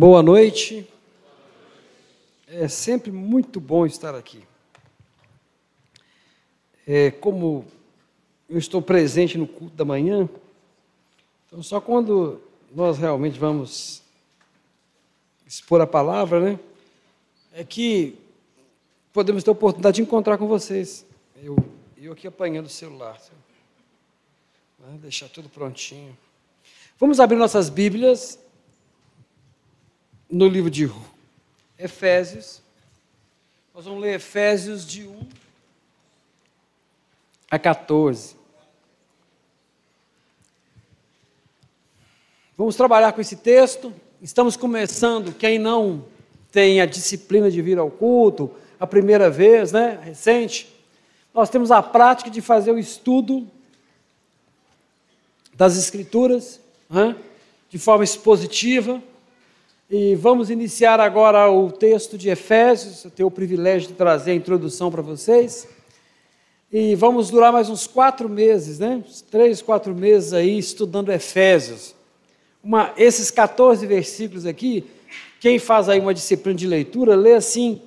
Boa noite. É sempre muito bom estar aqui. É, como eu estou presente no culto da manhã, então só quando nós realmente vamos expor a palavra, né? É que podemos ter a oportunidade de encontrar com vocês. Eu, eu aqui apanhando o celular. Deixar tudo prontinho. Vamos abrir nossas Bíblias no livro de Efésios. Nós vamos ler Efésios de 1 a 14. Vamos trabalhar com esse texto. Estamos começando. Quem não tem a disciplina de vir ao culto, a primeira vez, né, recente, nós temos a prática de fazer o estudo das Escrituras, né, de forma expositiva. E vamos iniciar agora o texto de Efésios. Eu tenho o privilégio de trazer a introdução para vocês. E vamos durar mais uns quatro meses, né? Uns três, quatro meses aí estudando Efésios. Uma, esses 14 versículos aqui, quem faz aí uma disciplina de leitura, lê assim,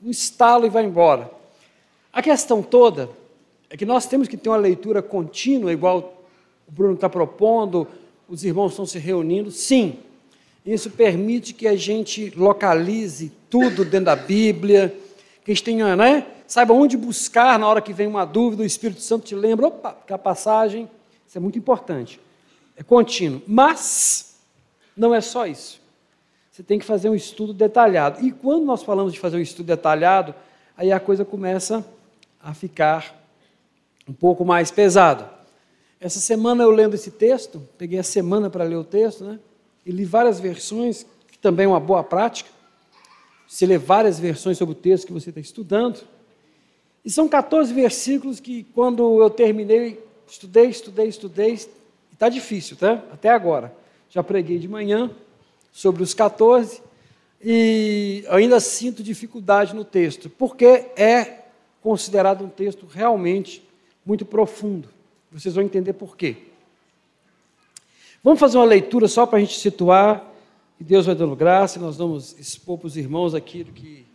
um estalo e vai embora. A questão toda é que nós temos que ter uma leitura contínua, igual o Bruno está propondo, os irmãos estão se reunindo, sim. Isso permite que a gente localize tudo dentro da Bíblia, que a gente tenha, né? Saiba onde buscar na hora que vem uma dúvida, o Espírito Santo te lembra, opa, que a passagem, isso é muito importante. É contínuo. Mas não é só isso. Você tem que fazer um estudo detalhado. E quando nós falamos de fazer um estudo detalhado, aí a coisa começa a ficar um pouco mais pesada. Essa semana eu lendo esse texto, peguei a semana para ler o texto, né? E li várias versões, que também é uma boa prática. Você lê várias versões sobre o texto que você está estudando. E são 14 versículos que, quando eu terminei, estudei, estudei, estudei, está difícil, tá? Até agora. Já preguei de manhã sobre os 14 e ainda sinto dificuldade no texto, porque é considerado um texto realmente muito profundo. Vocês vão entender por quê. Vamos fazer uma leitura só para a gente situar, e Deus vai dando graça, e nós vamos expor para os irmãos aquilo que,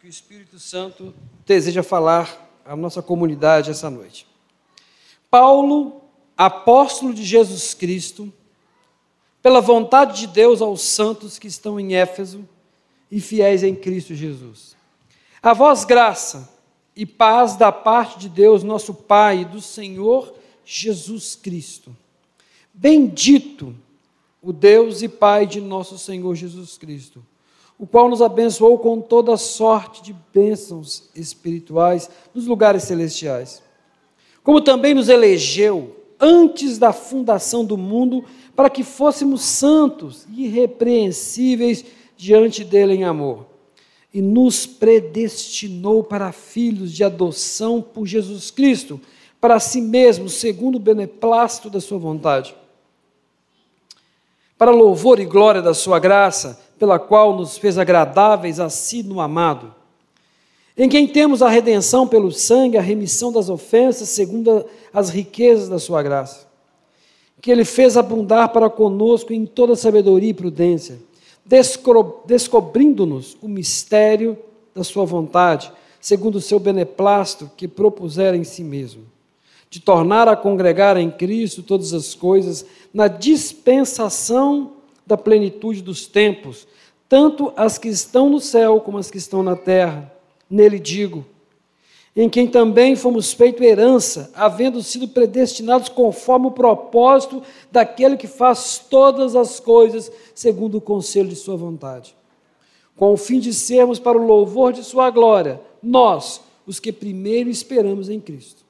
que o Espírito Santo deseja falar à nossa comunidade essa noite. Paulo, apóstolo de Jesus Cristo, pela vontade de Deus aos santos que estão em Éfeso e fiéis em Cristo Jesus. A vós graça e paz da parte de Deus, nosso Pai, e do Senhor Jesus Cristo. Bendito o Deus e Pai de nosso Senhor Jesus Cristo, o qual nos abençoou com toda sorte de bênçãos espirituais nos lugares celestiais. Como também nos elegeu antes da fundação do mundo para que fôssemos santos e irrepreensíveis diante dele em amor. E nos predestinou para filhos de adoção por Jesus Cristo, para si mesmo, segundo o beneplácito da sua vontade para louvor e glória da Sua graça, pela qual nos fez agradáveis a si no amado, em quem temos a redenção pelo sangue, a remissão das ofensas, segundo as riquezas da Sua graça, que Ele fez abundar para conosco em toda sabedoria e prudência, descobrindo-nos o mistério da Sua vontade, segundo o seu beneplácito que propusera em si mesmo de tornar a congregar em Cristo todas as coisas, na dispensação da plenitude dos tempos, tanto as que estão no céu como as que estão na terra. Nele digo, em quem também fomos feito herança, havendo sido predestinados conforme o propósito daquele que faz todas as coisas segundo o conselho de sua vontade, com o fim de sermos para o louvor de sua glória, nós, os que primeiro esperamos em Cristo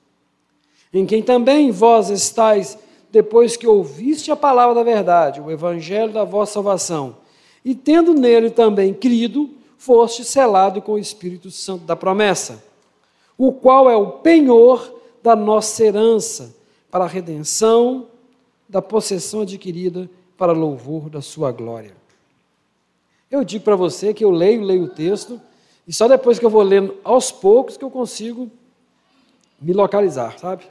em quem também vós estáis, depois que ouviste a palavra da verdade, o evangelho da vossa salvação, e tendo nele também crido, foste selado com o Espírito Santo da promessa, o qual é o penhor da nossa herança, para a redenção da possessão adquirida para louvor da sua glória. Eu digo para você que eu leio, leio o texto, e só depois que eu vou lendo aos poucos que eu consigo me localizar, sabe?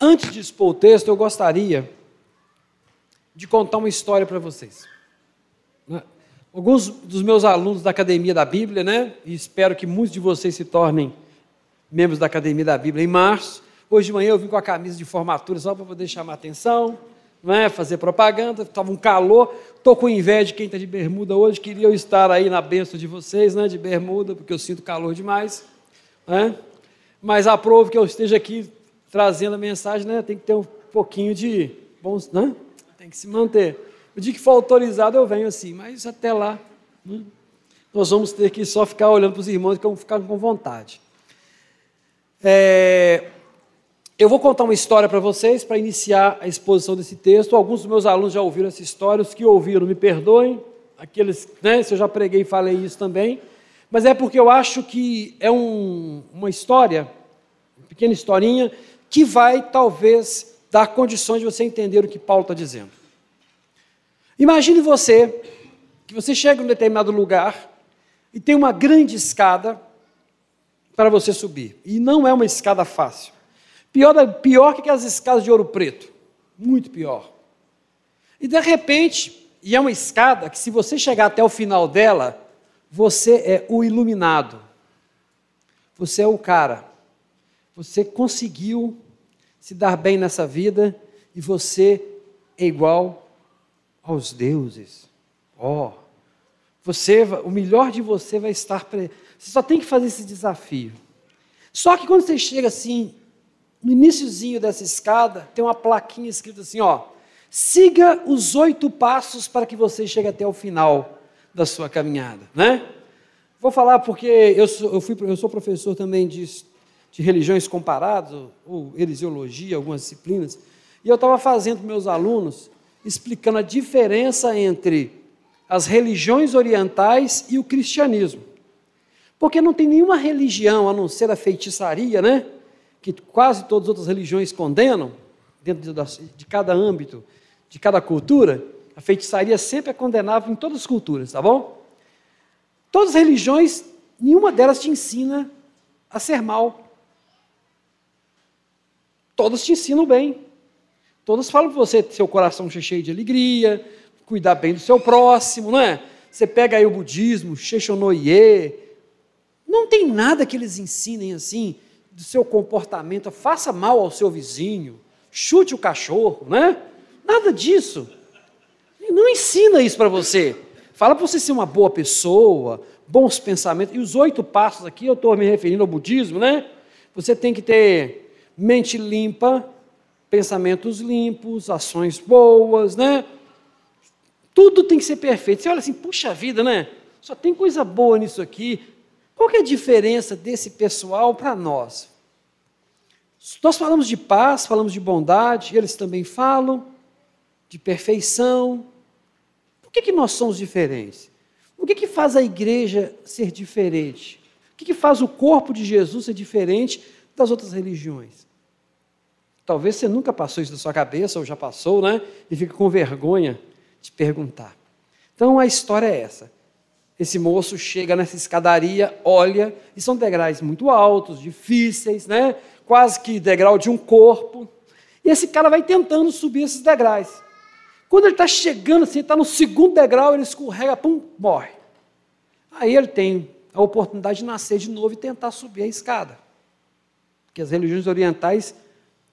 Antes de expor o texto, eu gostaria de contar uma história para vocês. Né? Alguns dos meus alunos da Academia da Bíblia, né? E espero que muitos de vocês se tornem membros da Academia da Bíblia em março. Hoje de manhã eu vim com a camisa de formatura só para poder chamar atenção, não é? fazer propaganda. Estava um calor. Estou com inveja de quem está de bermuda hoje. Queria eu estar aí na benção de vocês, né? de bermuda, porque eu sinto calor demais. Né? Mas aprove que eu esteja aqui trazendo a mensagem, né? tem que ter um pouquinho de bons, né? tem que se manter. O dia que for autorizado eu venho assim, mas até lá né? nós vamos ter que só ficar olhando para os irmãos que vão ficar com vontade. É, eu vou contar uma história para vocês para iniciar a exposição desse texto. Alguns dos meus alunos já ouviram essa história, os que ouviram me perdoem, aqueles, né, se eu já preguei e falei isso também, mas é porque eu acho que é um, uma história, uma pequena historinha, que vai talvez dar condições de você entender o que Paulo está dizendo. Imagine você, que você chega em um determinado lugar e tem uma grande escada para você subir, e não é uma escada fácil. Pior, pior que as escadas de ouro preto. Muito pior. E de repente, e é uma escada que se você chegar até o final dela, você é o iluminado. Você é o cara. Você conseguiu se dar bem nessa vida e você é igual aos deuses. Ó, oh, você, o melhor de você vai estar. Pre... Você só tem que fazer esse desafio. Só que quando você chega assim no iníciozinho dessa escada, tem uma plaquinha escrita assim, ó, siga os oito passos para que você chegue até o final da sua caminhada, né? Vou falar porque eu sou, eu fui, eu sou professor também de, de religiões comparadas, ou, ou heresiologia, algumas disciplinas, e eu estava fazendo meus alunos, explicando a diferença entre as religiões orientais e o cristianismo. Porque não tem nenhuma religião, a não ser a feitiçaria, né? Que quase todas as outras religiões condenam, dentro de, cada âmbito, de cada cultura, a feitiçaria sempre é condenável em todas as culturas, tá bom? Todas as religiões, nenhuma delas te ensina a ser mal. Todas te ensinam bem. Todas falam para você seu coração cheio de alegria, cuidar bem do seu próximo, não é? Você pega aí o budismo, Sheshonoye, não tem nada que eles ensinem assim, do seu comportamento, faça mal ao seu vizinho, chute o cachorro, né? Nada disso. Não ensina isso para você. Fala para você ser uma boa pessoa, bons pensamentos. E os oito passos aqui, eu estou me referindo ao budismo, né? Você tem que ter mente limpa, pensamentos limpos, ações boas, né? Tudo tem que ser perfeito. Você olha assim, puxa vida, né? Só tem coisa boa nisso aqui. Qual é a diferença desse pessoal para nós? Nós falamos de paz, falamos de bondade, eles também falam de perfeição. Por que, que nós somos diferentes? O que, que faz a igreja ser diferente? O que, que faz o corpo de Jesus ser diferente das outras religiões? Talvez você nunca passou isso na sua cabeça, ou já passou, né? E fica com vergonha de perguntar. Então a história é essa. Esse moço chega nessa escadaria, olha, e são degraus muito altos, difíceis, né? quase que degrau de um corpo. E esse cara vai tentando subir esses degraus. Quando ele está chegando, assim, está no segundo degrau, ele escorrega, pum, morre. Aí ele tem a oportunidade de nascer de novo e tentar subir a escada. Porque as religiões orientais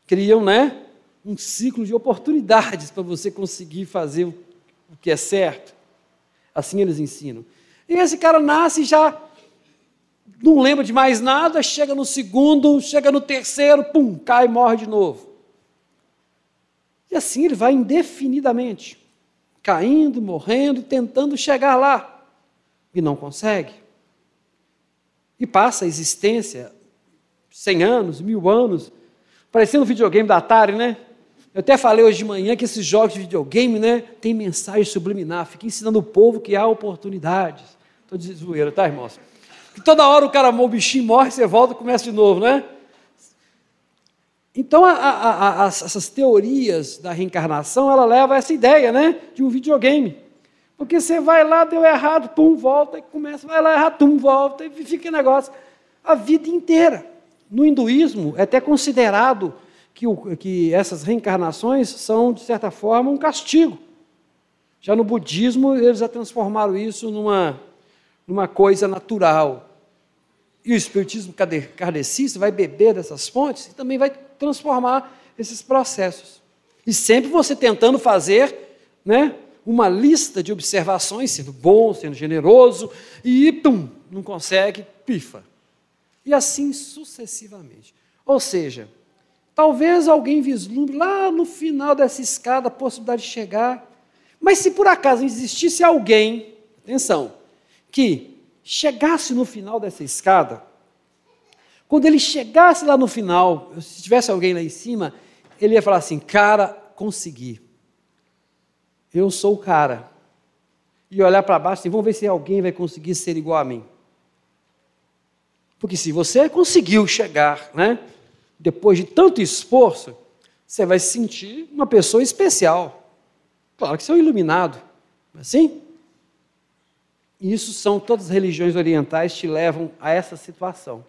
criam, né, um ciclo de oportunidades para você conseguir fazer o que é certo. Assim eles ensinam. E esse cara nasce já não lembra de mais nada, chega no segundo, chega no terceiro, pum, cai e morre de novo. E assim ele vai indefinidamente, caindo, morrendo, tentando chegar lá, e não consegue. E passa a existência, cem anos, mil anos, parecendo um videogame da Atari, né? Eu até falei hoje de manhã que esses jogos de videogame, né, tem mensagem subliminar, fica ensinando o povo que há oportunidades. Estou de zoeira, tá, irmãos? que toda hora o cara, o bichinho morre, você volta e começa de novo, né? Então, a, a, a, essas teorias da reencarnação, ela leva a essa ideia, né, de um videogame. Porque você vai lá, deu errado, pum, volta, e começa, vai lá, errado, pum, volta, e fica negócio a vida inteira. No hinduísmo, é até considerado que, o, que essas reencarnações são, de certa forma, um castigo. Já no budismo, eles já transformaram isso numa, numa coisa natural. E o espiritismo kardecista vai beber dessas fontes e também vai transformar esses processos. E sempre você tentando fazer né, uma lista de observações, sendo bom, sendo generoso, e pum, não consegue, pifa. E assim sucessivamente. Ou seja, talvez alguém vislumbre lá no final dessa escada a possibilidade de chegar, mas se por acaso existisse alguém, atenção, que chegasse no final dessa escada, quando ele chegasse lá no final, se tivesse alguém lá em cima, ele ia falar assim: Cara, consegui. Eu sou o cara. E olhar para baixo e assim, vamos ver se alguém vai conseguir ser igual a mim. Porque se você conseguiu chegar, né, depois de tanto esforço, você vai se sentir uma pessoa especial. Claro que você é um iluminado, é assim? Isso são todas as religiões orientais te levam a essa situação.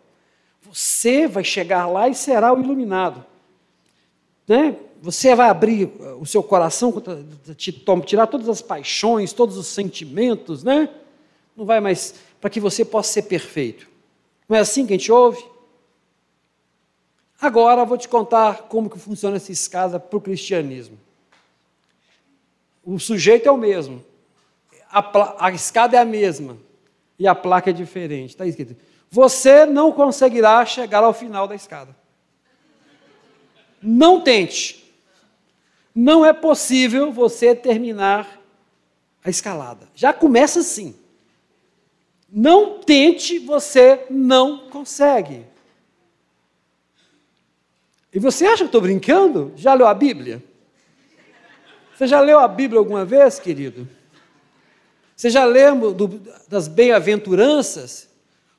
Você vai chegar lá e será o iluminado. Né? Você vai abrir o seu coração, tirar todas as paixões, todos os sentimentos, né? Não vai mais para que você possa ser perfeito. Não é assim que a gente ouve? Agora vou te contar como que funciona essa escada para o cristianismo. O sujeito é o mesmo, a, a escada é a mesma e a placa é diferente. Está escrito: você não conseguirá chegar ao final da escada. Não tente. Não é possível você terminar a escalada. Já começa assim. Não tente, você não consegue. E você acha que estou brincando? Já leu a Bíblia? Você já leu a Bíblia alguma vez, querido? Você já leu do, das bem-aventuranças?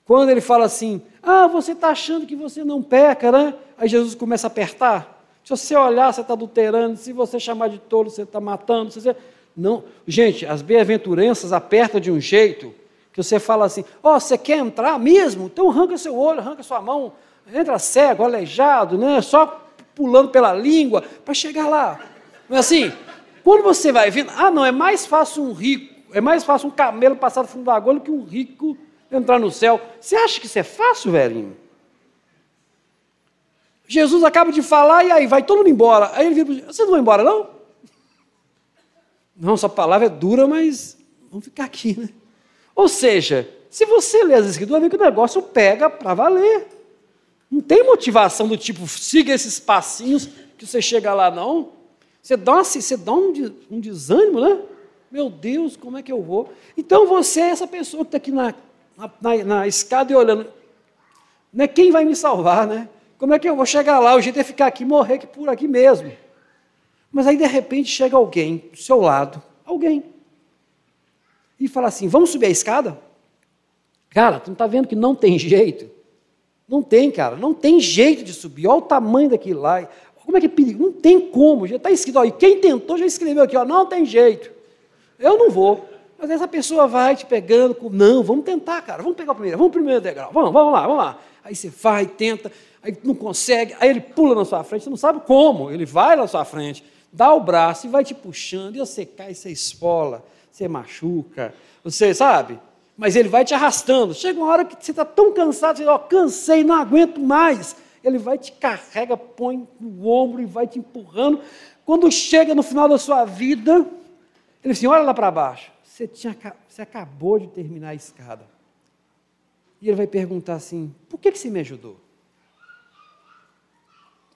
Quando ele fala assim: Ah, você está achando que você não peca, né? Aí Jesus começa a apertar. Se você olhar, você está adulterando. Se você chamar de tolo, você está matando. Você... Não. Gente, as bem-aventuranças apertam de um jeito que você fala assim: Ó, oh, você quer entrar mesmo? Então arranca seu olho, arranca sua mão. Entra cego, aleijado, né? Só pulando pela língua para chegar lá. Não é assim? Quando você vai vendo, ah, não, é mais fácil um rico, é mais fácil um camelo passar no fundo da agulha que um rico entrar no céu. Você acha que isso é fácil, velhinho? Jesus acaba de falar e aí vai todo mundo embora. Aí ele vira, vocês não vão embora não? Não, sua palavra é dura, mas vamos ficar aqui, né? Ou seja, se você ler as escrituras, vê que o negócio pega para valer. Não tem motivação do tipo, siga esses passinhos que você chega lá, não. Você dá, uma, você dá um desânimo, né? Meu Deus, como é que eu vou? Então você é essa pessoa que está aqui na, na, na, escada e olhando. Né, quem vai me salvar, né? Como é que eu vou chegar lá? O jeito é ficar aqui, morrer aqui por aqui mesmo. Mas aí de repente chega alguém do seu lado, alguém, e fala assim: vamos subir a escada? Cara, tu não está vendo que não tem jeito? Não tem, cara, não tem jeito de subir. Olha o tamanho daquilo lá. Como é que é perigo? Não tem como. Já está escrito, ó, e quem tentou já escreveu aqui, ó, não tem jeito. Eu não vou. Mas essa pessoa vai te pegando, com, não, vamos tentar, cara, vamos pegar o primeiro, vamos o primeiro degrau, vamos, vamos lá, vamos lá. Aí você vai, tenta, aí não consegue, aí ele pula na sua frente, você não sabe como, ele vai na sua frente, dá o braço e vai te puxando, e você cai, você esfola, você machuca, você sabe? Mas ele vai te arrastando. Chega uma hora que você está tão cansado, você diz, ó, cansei, não aguento mais. Ele vai te carrega, põe no ombro e vai te empurrando. Quando chega no final da sua vida, ele diz assim, olha lá para baixo. Você, tinha, você acabou de terminar a escada. E ele vai perguntar assim: por que, que você me ajudou?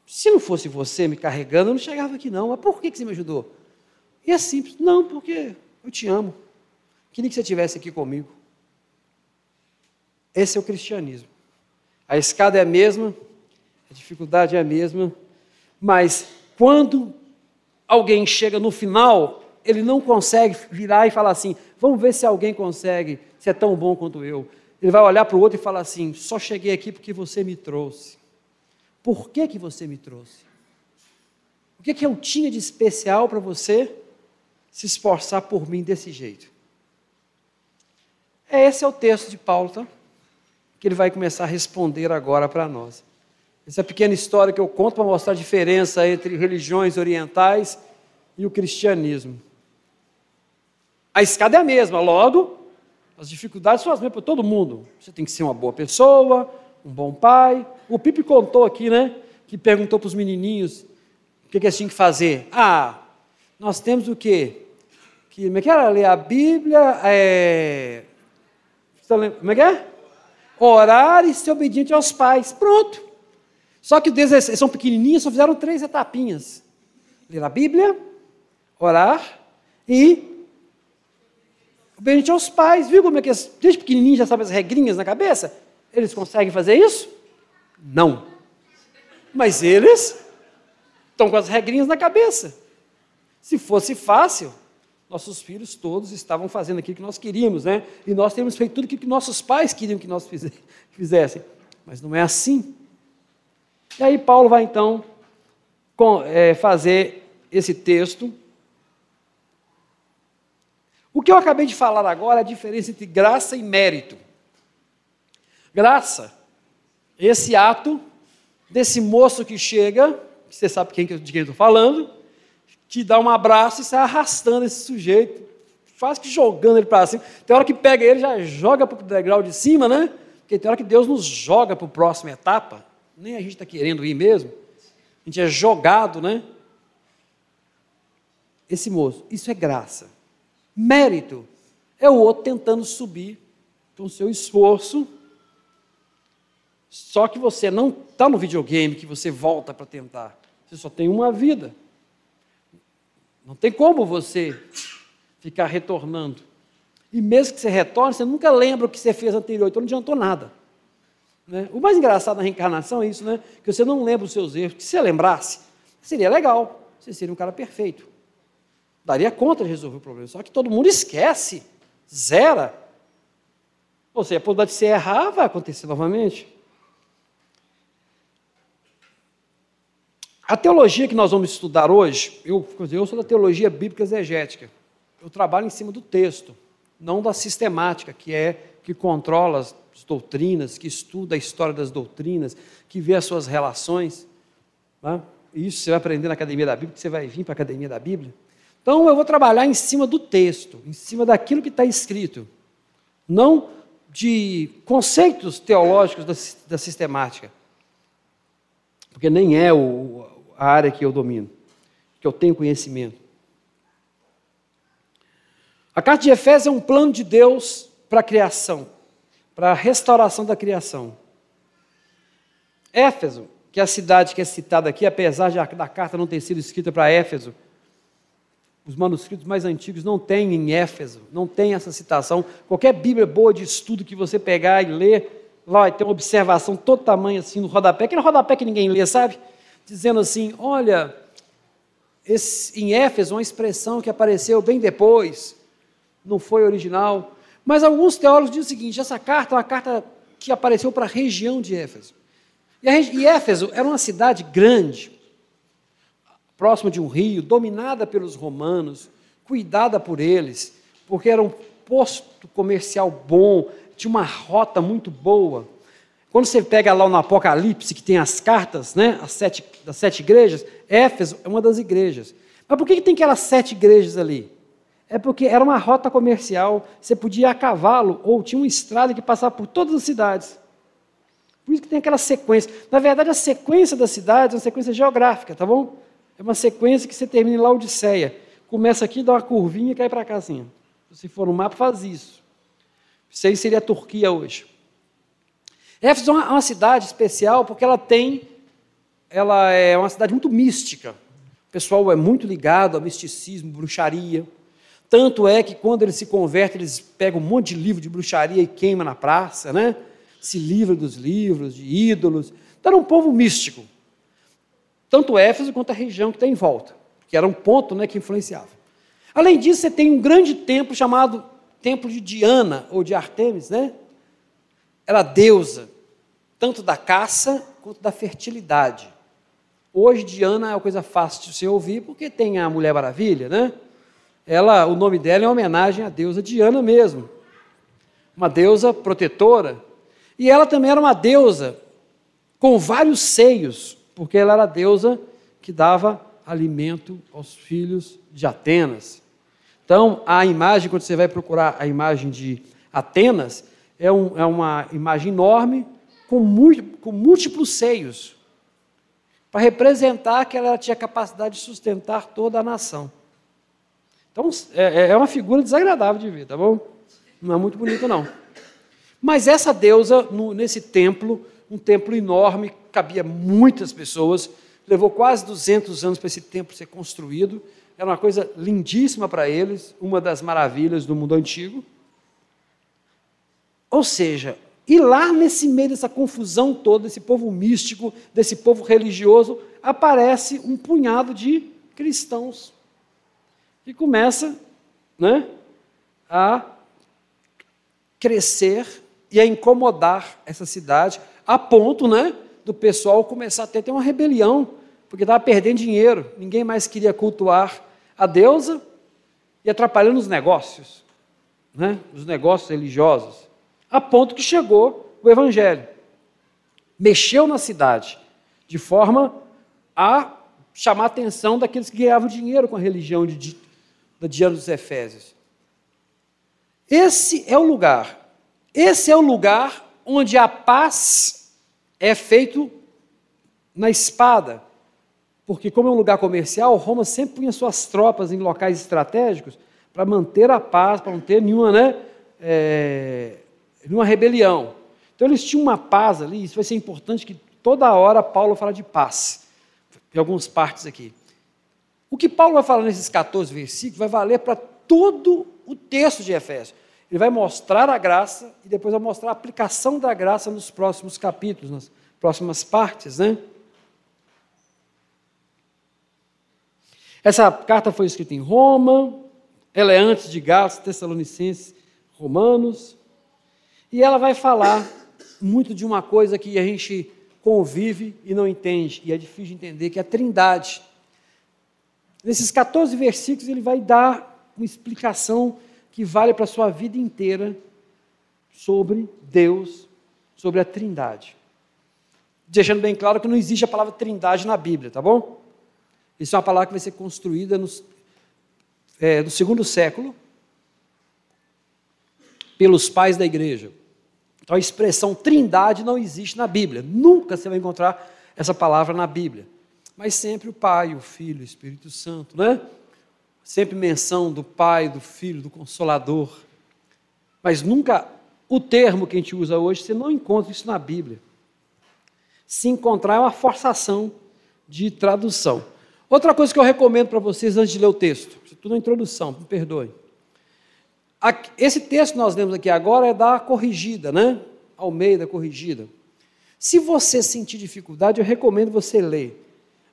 Se não fosse você me carregando, eu não chegava aqui não. Mas por que, que você me ajudou? E é simples. Não, porque eu te amo. Queria que você estivesse aqui comigo. Esse é o cristianismo. A escada é a mesma, a dificuldade é a mesma, mas quando alguém chega no final, ele não consegue virar e falar assim: vamos ver se alguém consegue, se é tão bom quanto eu. Ele vai olhar para o outro e falar assim: só cheguei aqui porque você me trouxe. Por que, que você me trouxe? O que, que eu tinha de especial para você se esforçar por mim desse jeito? Esse é o texto de Paulo, tá? que ele vai começar a responder agora para nós. Essa pequena história que eu conto para mostrar a diferença entre religiões orientais e o cristianismo. A escada é a mesma, logo, as dificuldades são as mesmas para todo mundo. Você tem que ser uma boa pessoa, um bom pai. O Pipe contou aqui, né? Que perguntou para os menininhos o que, que eles tinham que fazer. Ah, nós temos o quê? Que, como é que era? Ler a Bíblia, é... como é que é? Orar e ser obediente aos pais. Pronto. Só que eles são pequenininhos, só fizeram três etapinhas. Ler a Bíblia, orar e obediente aos pais. Viu como é que desde pequenininho já sabem as regrinhas na cabeça? Eles conseguem fazer isso? Não. Mas eles estão com as regrinhas na cabeça. Se fosse fácil, nossos filhos todos estavam fazendo aquilo que nós queríamos, né? E nós temos feito tudo aquilo que nossos pais queriam que nós fizessem. Mas não é assim. E aí Paulo vai então é, fazer esse texto o que eu acabei de falar agora é a diferença entre graça e mérito. Graça, esse ato desse moço que chega, que você sabe de quem eu estou falando, que dá um abraço e sai arrastando esse sujeito, quase que jogando ele para cima. Tem hora que pega ele já joga para o degrau de cima, né? Porque tem hora que Deus nos joga para a próxima etapa, nem a gente está querendo ir mesmo. A gente é jogado, né? Esse moço, isso é graça. Mérito é o outro tentando subir com seu esforço. Só que você não está no videogame que você volta para tentar. Você só tem uma vida. Não tem como você ficar retornando. E mesmo que você retorne, você nunca lembra o que você fez anterior, então não adiantou nada. Né? O mais engraçado da reencarnação é isso, né? que você não lembra os seus erros. Que se você lembrasse, seria legal, você seria um cara perfeito daria conta de resolver o problema. Só que todo mundo esquece, zera. Ou seja, a possibilidade de errar vai acontecer novamente. A teologia que nós vamos estudar hoje, eu, eu sou da teologia bíblica exegética. Eu trabalho em cima do texto, não da sistemática, que é que controla as doutrinas, que estuda a história das doutrinas, que vê as suas relações. Né? Isso você vai aprender na Academia da Bíblia, você vai vir para a Academia da Bíblia. Então eu vou trabalhar em cima do texto, em cima daquilo que está escrito, não de conceitos teológicos da, da sistemática, porque nem é o, a área que eu domino, que eu tenho conhecimento. A carta de Efésios é um plano de Deus para a criação, para a restauração da criação. Éfeso, que é a cidade que é citada aqui, apesar da carta não ter sido escrita para Éfeso, os manuscritos mais antigos não têm em Éfeso, não tem essa citação. Qualquer Bíblia boa de estudo que você pegar e ler, vai ter uma observação todo tamanho assim no rodapé, que no rodapé que ninguém lê, sabe? Dizendo assim: olha, esse, em Éfeso, uma expressão que apareceu bem depois, não foi original. Mas alguns teólogos dizem o seguinte: essa carta é uma carta que apareceu para a região de Éfeso. E, a, e Éfeso era uma cidade grande, próxima de um rio, dominada pelos romanos, cuidada por eles, porque era um posto comercial bom, tinha uma rota muito boa. Quando você pega lá no Apocalipse, que tem as cartas, né, as sete, das sete igrejas, Éfeso é uma das igrejas. Mas por que, que tem aquelas sete igrejas ali? É porque era uma rota comercial, você podia ir a cavalo, ou tinha uma estrada que passava por todas as cidades. Por isso que tem aquela sequência. Na verdade, a sequência das cidades é uma sequência geográfica, tá bom? É uma sequência que você termina em Laodiceia. Começa aqui, dá uma curvinha e cai para cá assim. Se for no mapa, faz isso. Isso aí seria a Turquia hoje. Éfeso é uma, cidade especial porque ela tem, ela é uma cidade muito mística. O pessoal é muito ligado ao misticismo, bruxaria. Tanto é que quando eles se convertem, eles pegam um monte de livro de bruxaria e queimam na praça, né? Se livram dos livros, de ídolos. Então era um povo místico tanto Éfeso quanto a região que está em volta, que era um ponto né, que influenciava. Além disso, você tem um grande templo chamado Templo de Diana, ou de Artemis, né? Ela deusa, tanto da caça quanto da fertilidade. Hoje, Diana é uma coisa fácil de você ouvir, porque tem a Mulher Maravilha, né? Ela, o nome dela é homenagem à deusa Diana mesmo. Uma deusa protetora. E ela também era uma deusa com vários seios, porque ela era a deusa que dava alimento aos filhos de Atenas. Então, a imagem, quando você vai procurar a imagem de Atenas, é, um, é uma imagem enorme com, muito, com múltiplos seios, para representar que ela tinha capacidade de sustentar toda a nação. Então, é, é uma figura desagradável de ver, tá bom? Não é muito bonito, não. Mas essa deusa, no, nesse templo, um templo enorme, cabia muitas pessoas, levou quase 200 anos para esse templo ser construído, era uma coisa lindíssima para eles, uma das maravilhas do mundo antigo. Ou seja, e lá nesse meio dessa confusão toda, desse povo místico, desse povo religioso, aparece um punhado de cristãos que começa né, a crescer e a incomodar essa cidade, a ponto né, do pessoal começar a ter, uma rebelião, porque estava perdendo dinheiro, ninguém mais queria cultuar a deusa e atrapalhando os negócios, né, os negócios religiosos a ponto que chegou o Evangelho. Mexeu na cidade, de forma a chamar a atenção daqueles que ganhavam dinheiro com a religião de, Diana dos Efésios. Esse é o lugar, esse é o lugar onde a paz é feito na espada. Porque, como é um lugar comercial, Roma sempre punha suas tropas em locais estratégicos para manter a paz, para não ter nenhuma né, é, numa rebelião. Então eles tinham uma paz ali, isso vai ser importante que toda hora Paulo fala de paz, em algumas partes aqui. O que Paulo vai falar nesses 14 versículos vai valer para todo o texto de Efésios. Ele vai mostrar a graça e depois vai mostrar a aplicação da graça nos próximos capítulos, nas próximas partes, né? Essa carta foi escrita em Roma, ela é antes de Gálatas, Tessalonicenses, Romanos. E ela vai falar muito de uma coisa que a gente convive e não entende, e é difícil de entender, que é a trindade. Nesses 14 versículos, ele vai dar uma explicação que vale para a sua vida inteira sobre Deus, sobre a trindade. Deixando bem claro que não existe a palavra trindade na Bíblia, tá bom? Isso é uma palavra que vai ser construída nos, é, no segundo século pelos pais da igreja. Então a expressão trindade não existe na Bíblia. Nunca você vai encontrar essa palavra na Bíblia. Mas sempre o Pai, o Filho, o Espírito Santo, né? Sempre menção do Pai, do Filho, do Consolador. Mas nunca o termo que a gente usa hoje, você não encontra isso na Bíblia. Se encontrar é uma forçação de tradução. Outra coisa que eu recomendo para vocês antes de ler o texto, isso tudo é introdução, me perdoe. Esse texto que nós lemos aqui agora é da corrigida, né? Almeida corrigida. Se você sentir dificuldade, eu recomendo você ler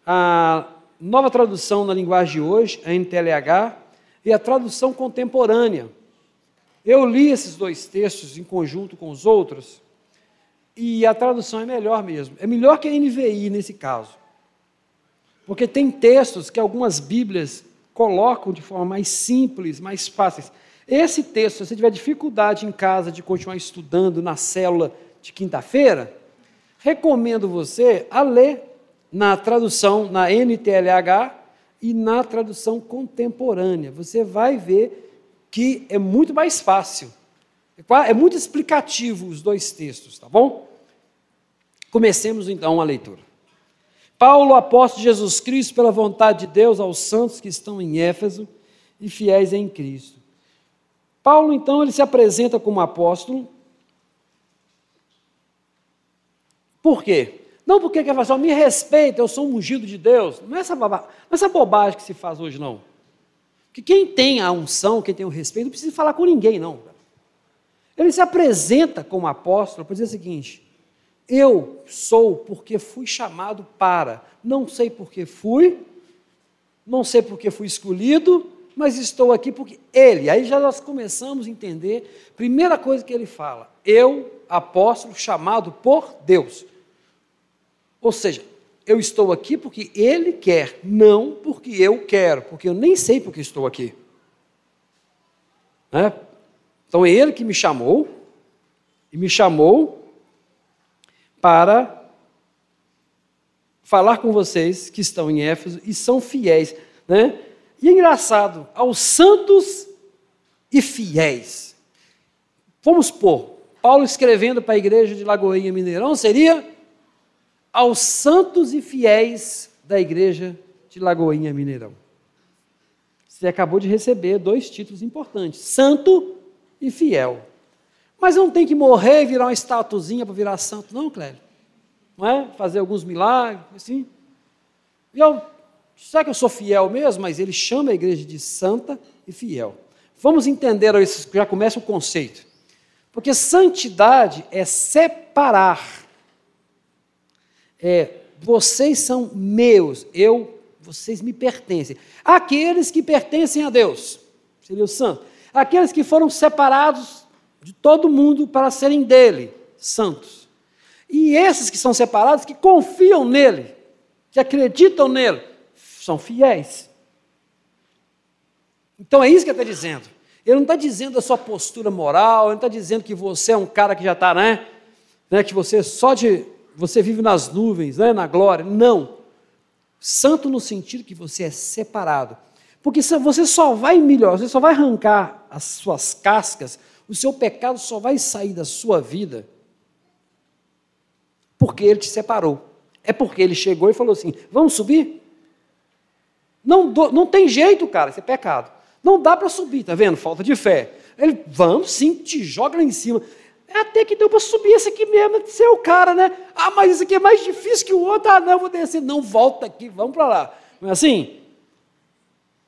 a nova tradução na linguagem de hoje, a NTLH, e a tradução contemporânea. Eu li esses dois textos em conjunto com os outros, e a tradução é melhor mesmo. É melhor que a NVI nesse caso. Porque tem textos que algumas Bíblias colocam de forma mais simples, mais fáceis. Esse texto, se você tiver dificuldade em casa de continuar estudando na célula de quinta-feira, recomendo você a ler na tradução, na NTLH e na tradução contemporânea. Você vai ver que é muito mais fácil. É, é muito explicativo os dois textos, tá bom? Comecemos então a leitura. Paulo, apóstolo de Jesus Cristo, pela vontade de Deus, aos santos que estão em Éfeso e fiéis em Cristo Paulo, então, ele se apresenta como apóstolo. Por quê? Não porque quer fazer, me respeita, eu sou um ungido de Deus. Não é, essa não é essa bobagem que se faz hoje, não. Porque quem tem a unção, quem tem o respeito, não precisa falar com ninguém, não. Ele se apresenta como apóstolo para dizer o seguinte: eu sou porque fui chamado para. Não sei porque fui, não sei porque fui escolhido, mas estou aqui porque ele. Aí já nós começamos a entender, primeira coisa que ele fala, eu, apóstolo, chamado por Deus. Ou seja, eu estou aqui porque ele quer, não porque eu quero, porque eu nem sei porque estou aqui. Né? Então é ele que me chamou, e me chamou para falar com vocês que estão em Éfeso e são fiéis, né? E é engraçado, aos santos e fiéis. Vamos pôr, Paulo escrevendo para a igreja de Lagoinha Mineirão seria aos santos e fiéis da igreja de Lagoinha Mineirão. Você acabou de receber dois títulos importantes: santo e fiel. Mas não tem que morrer e virar uma estatuzinha para virar santo, não, Cléber? Não é? Fazer alguns milagres, assim. E eu, será que eu sou fiel mesmo? Mas ele chama a igreja de santa e fiel. Vamos entender já começa o conceito. Porque santidade é separar. É, vocês são meus, eu, vocês me pertencem. Aqueles que pertencem a Deus, seria o santo. Aqueles que foram separados de todo mundo para serem dele, santos. E esses que são separados, que confiam nele, que acreditam nele, são fiéis. Então é isso que ele está dizendo. Ele não está dizendo a sua postura moral, ele não está dizendo que você é um cara que já está, né, né? Que você só de. Você vive nas nuvens, né, na glória. Não. Santo no sentido que você é separado. Porque você só vai melhor, você só vai arrancar as suas cascas, o seu pecado só vai sair da sua vida porque ele te separou. É porque ele chegou e falou assim: vamos subir? Não, não tem jeito, cara, isso é pecado. Não dá para subir, tá vendo? Falta de fé. Ele, vamos sim, te joga lá em cima. É até que deu para subir esse aqui mesmo, ser o cara, né? Ah, mas esse aqui é mais difícil que o outro. Ah, não, vou descer. Não, volta aqui, vamos para lá. Não é assim?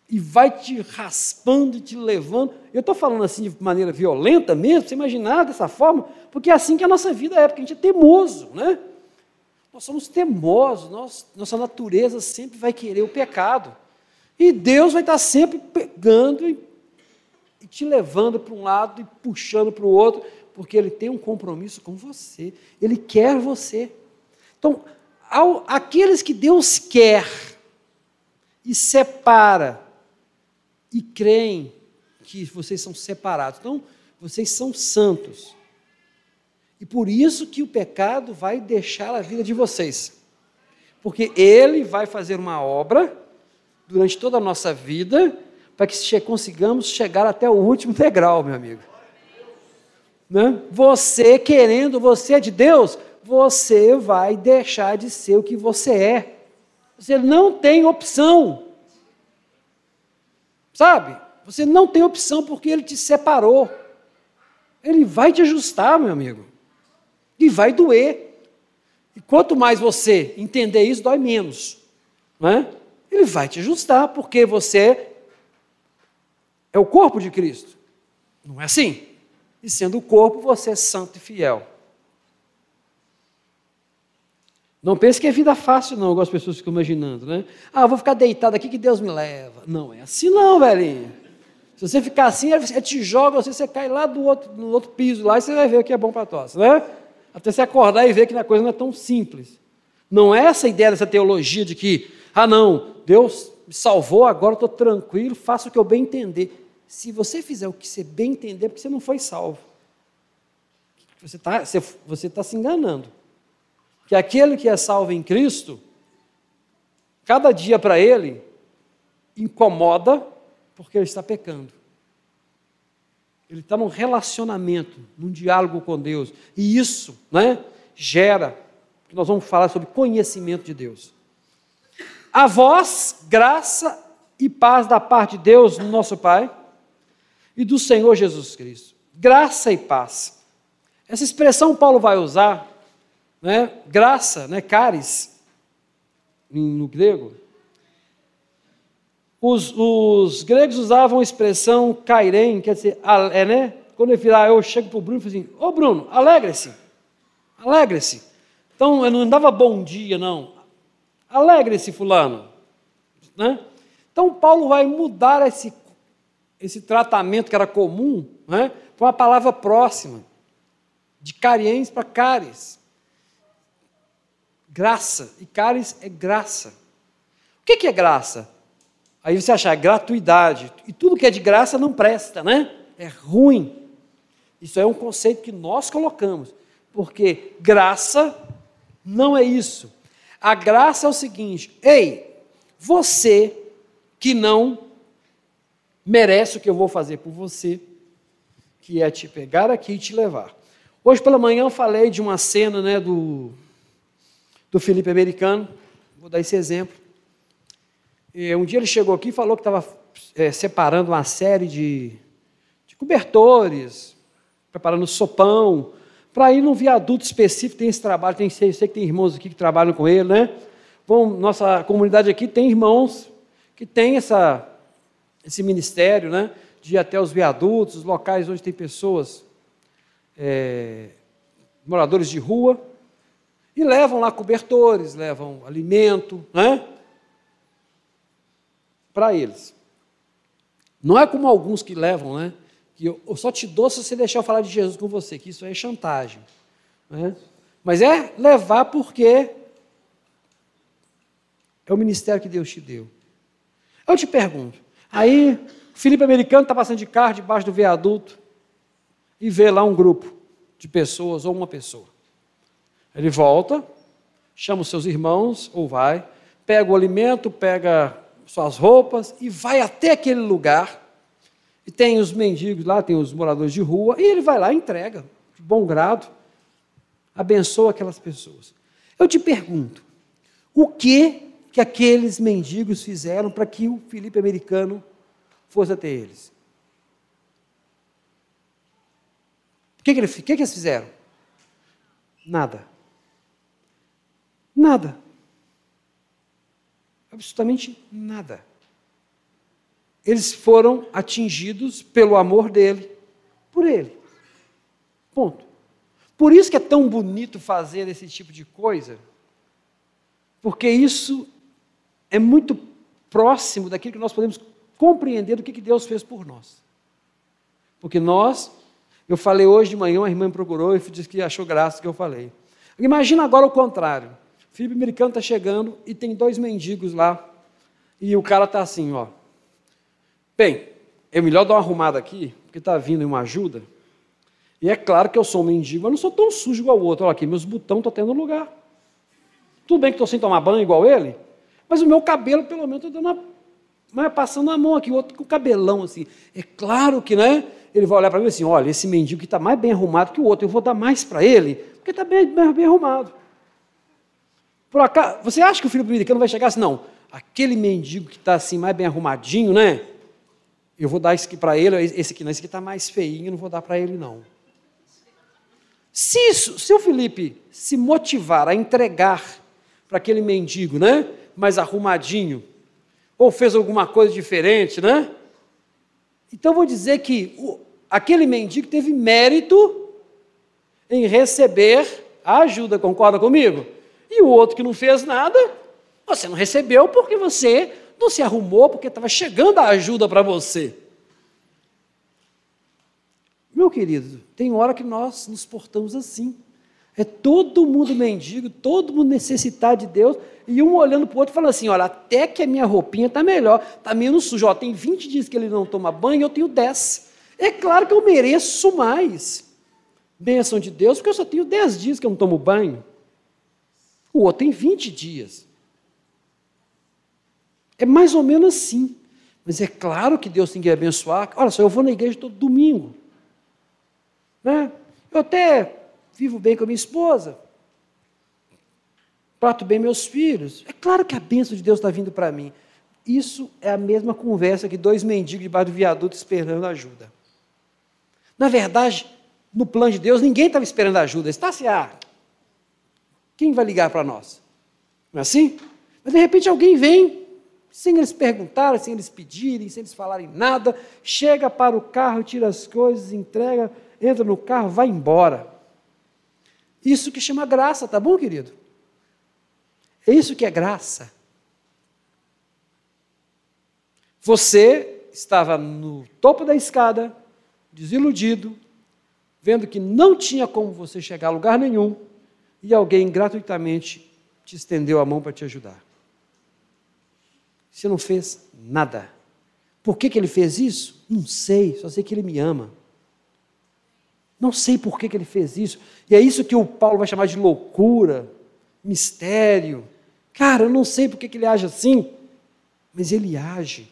E vai te raspando e te levando. Eu estou falando assim de maneira violenta mesmo, você imaginar dessa forma, porque é assim que a nossa vida é, porque a gente é teimoso, né? Nós somos teimosos, nós, nossa natureza sempre vai querer o pecado. E Deus vai estar sempre pegando e, e te levando para um lado e puxando para o outro, porque Ele tem um compromisso com você. Ele quer você. Então, ao, aqueles que Deus quer e separa e creem que vocês são separados. Então, vocês são santos. E por isso que o pecado vai deixar a vida de vocês. Porque ele vai fazer uma obra durante toda a nossa vida para que consigamos chegar até o último degrau, meu amigo. Né? Você querendo, você é de Deus, você vai deixar de ser o que você é. Você não tem opção. Sabe? Você não tem opção porque ele te separou. Ele vai te ajustar, meu amigo. E vai doer. E quanto mais você entender isso, dói menos. É? Ele vai te ajustar, porque você é o corpo de Cristo. Não é assim? E sendo o corpo, você é santo e fiel. Não pense que é vida fácil, não, igual as pessoas ficam imaginando, né? Ah, eu vou ficar deitado aqui que Deus me leva. Não é assim, não, velhinho. Se você ficar assim, ele te joga, você, você cai lá do outro, no outro piso lá e você vai ver o que é bom para tosse, né? Até você acordar e ver que a coisa não é tão simples. Não é essa ideia dessa teologia de que, ah, não, Deus me salvou, agora estou tranquilo, faço o que eu bem entender. Se você fizer o que você bem entender, porque você não foi salvo. Você está você, tá se enganando que aquele que é salvo em Cristo, cada dia para ele incomoda porque ele está pecando. Ele está num relacionamento, num diálogo com Deus. E isso né, gera, que nós vamos falar sobre conhecimento de Deus. A vós, graça e paz da parte de Deus, nosso Pai, e do Senhor Jesus Cristo. Graça e paz. Essa expressão Paulo vai usar né, graça, né, caris, no grego. Os, os gregos usavam a expressão kairem, quer dizer, é, né? Quando ele virar, eu chego para o Bruno e falo assim, ô oh, Bruno, alegre-se, alegre-se. Então, eu não dava bom dia, não. Alegre-se, fulano. Né? Então, Paulo vai mudar esse, esse tratamento que era comum né, para uma palavra próxima, de cariens para caris. Graça. E cálice é graça. O que é graça? Aí você acha gratuidade. E tudo que é de graça não presta, né? É ruim. Isso é um conceito que nós colocamos. Porque graça não é isso. A graça é o seguinte: ei, você que não merece o que eu vou fazer por você, que é te pegar aqui e te levar. Hoje pela manhã eu falei de uma cena né, do, do Felipe Americano, vou dar esse exemplo. E um dia ele chegou aqui e falou que estava é, separando uma série de, de cobertores, preparando sopão, para ir num viaduto específico, tem esse trabalho, tem, sei, sei que tem irmãos aqui que trabalham com ele, né? Bom, nossa comunidade aqui tem irmãos que tem essa, esse ministério, né? De ir até os viadutos, os locais onde tem pessoas, é, moradores de rua, e levam lá cobertores, levam alimento, né? Para eles. Não é como alguns que levam, né? Que eu, eu, só te dou se você deixar eu falar de Jesus com você, que isso é chantagem. Né? Mas é levar porque é o ministério que Deus te deu. Eu te pergunto, aí Felipe Americano está passando de carro debaixo do viaduto e vê lá um grupo de pessoas ou uma pessoa. Ele volta, chama os seus irmãos, ou vai, pega o alimento, pega suas roupas e vai até aquele lugar. E tem os mendigos lá, tem os moradores de rua, e ele vai lá e entrega, de bom grado, abençoa aquelas pessoas. Eu te pergunto, o que que aqueles mendigos fizeram para que o Felipe americano fosse até eles? O que, que, eles, que, que eles fizeram? Nada. Nada. Absolutamente nada. Eles foram atingidos pelo amor dele, por ele. Ponto. Por isso que é tão bonito fazer esse tipo de coisa, porque isso é muito próximo daquilo que nós podemos compreender do que Deus fez por nós. Porque nós, eu falei hoje de manhã, uma irmã me procurou e disse que achou graça que eu falei. Imagina agora o contrário. O Felipe americano está chegando e tem dois mendigos lá. E o cara está assim, ó. Bem, é melhor dar uma arrumada aqui, porque está vindo uma ajuda. E é claro que eu sou um mendigo, mas não sou tão sujo igual o outro. Olha aqui, meus botões estão tendo lugar. Tudo bem que estou sem tomar banho igual ele, mas o meu cabelo, pelo menos, estou dando uma, passando a mão aqui, o outro com o cabelão assim. É claro que, né? Ele vai olhar para mim assim: olha, esse mendigo que está mais bem arrumado que o outro, eu vou dar mais para ele, porque está bem, bem, bem arrumado. Por acaso, você acha que o filho americano vai chegar assim? Não, aquele mendigo que está assim, mais bem arrumadinho, né? Eu vou dar esse aqui para ele, esse aqui não, esse aqui está mais feinho, não vou dar para ele, não. Se, isso, se o Felipe se motivar a entregar para aquele mendigo, né? Mais arrumadinho, ou fez alguma coisa diferente, né? Então vou dizer que o, aquele mendigo teve mérito em receber a ajuda, concorda comigo? E o outro que não fez nada, você não recebeu porque você não se arrumou, porque estava chegando a ajuda para você. Meu querido, tem hora que nós nos portamos assim. É todo mundo mendigo, todo mundo necessitado de Deus, e um olhando para o outro falando assim: olha, até que a minha roupinha está melhor, está menos suja. Tem 20 dias que ele não toma banho, eu tenho 10. É claro que eu mereço mais. Bênção de Deus, porque eu só tenho 10 dias que eu não tomo banho. O outro tem 20 dias. É mais ou menos assim. Mas é claro que Deus tem que abençoar. Olha só, eu vou na igreja todo domingo. Né? Eu até vivo bem com a minha esposa. Trato bem meus filhos. É claro que a bênção de Deus está vindo para mim. Isso é a mesma conversa que dois mendigos debaixo do viaduto esperando ajuda. Na verdade, no plano de Deus, ninguém estava esperando ajuda. Está assim, ah, quem vai ligar para nós? Não é assim? Mas de repente alguém vem, sem eles perguntarem, sem eles pedirem, sem eles falarem nada, chega para o carro, tira as coisas, entrega, entra no carro, vai embora. Isso que chama graça, tá bom, querido? É isso que é graça. Você estava no topo da escada, desiludido, vendo que não tinha como você chegar a lugar nenhum, e alguém gratuitamente te estendeu a mão para te ajudar. Você não fez nada. Por que, que ele fez isso? Não sei, só sei que ele me ama. Não sei por que, que ele fez isso. E é isso que o Paulo vai chamar de loucura, mistério. Cara, eu não sei porque que ele age assim, mas ele age.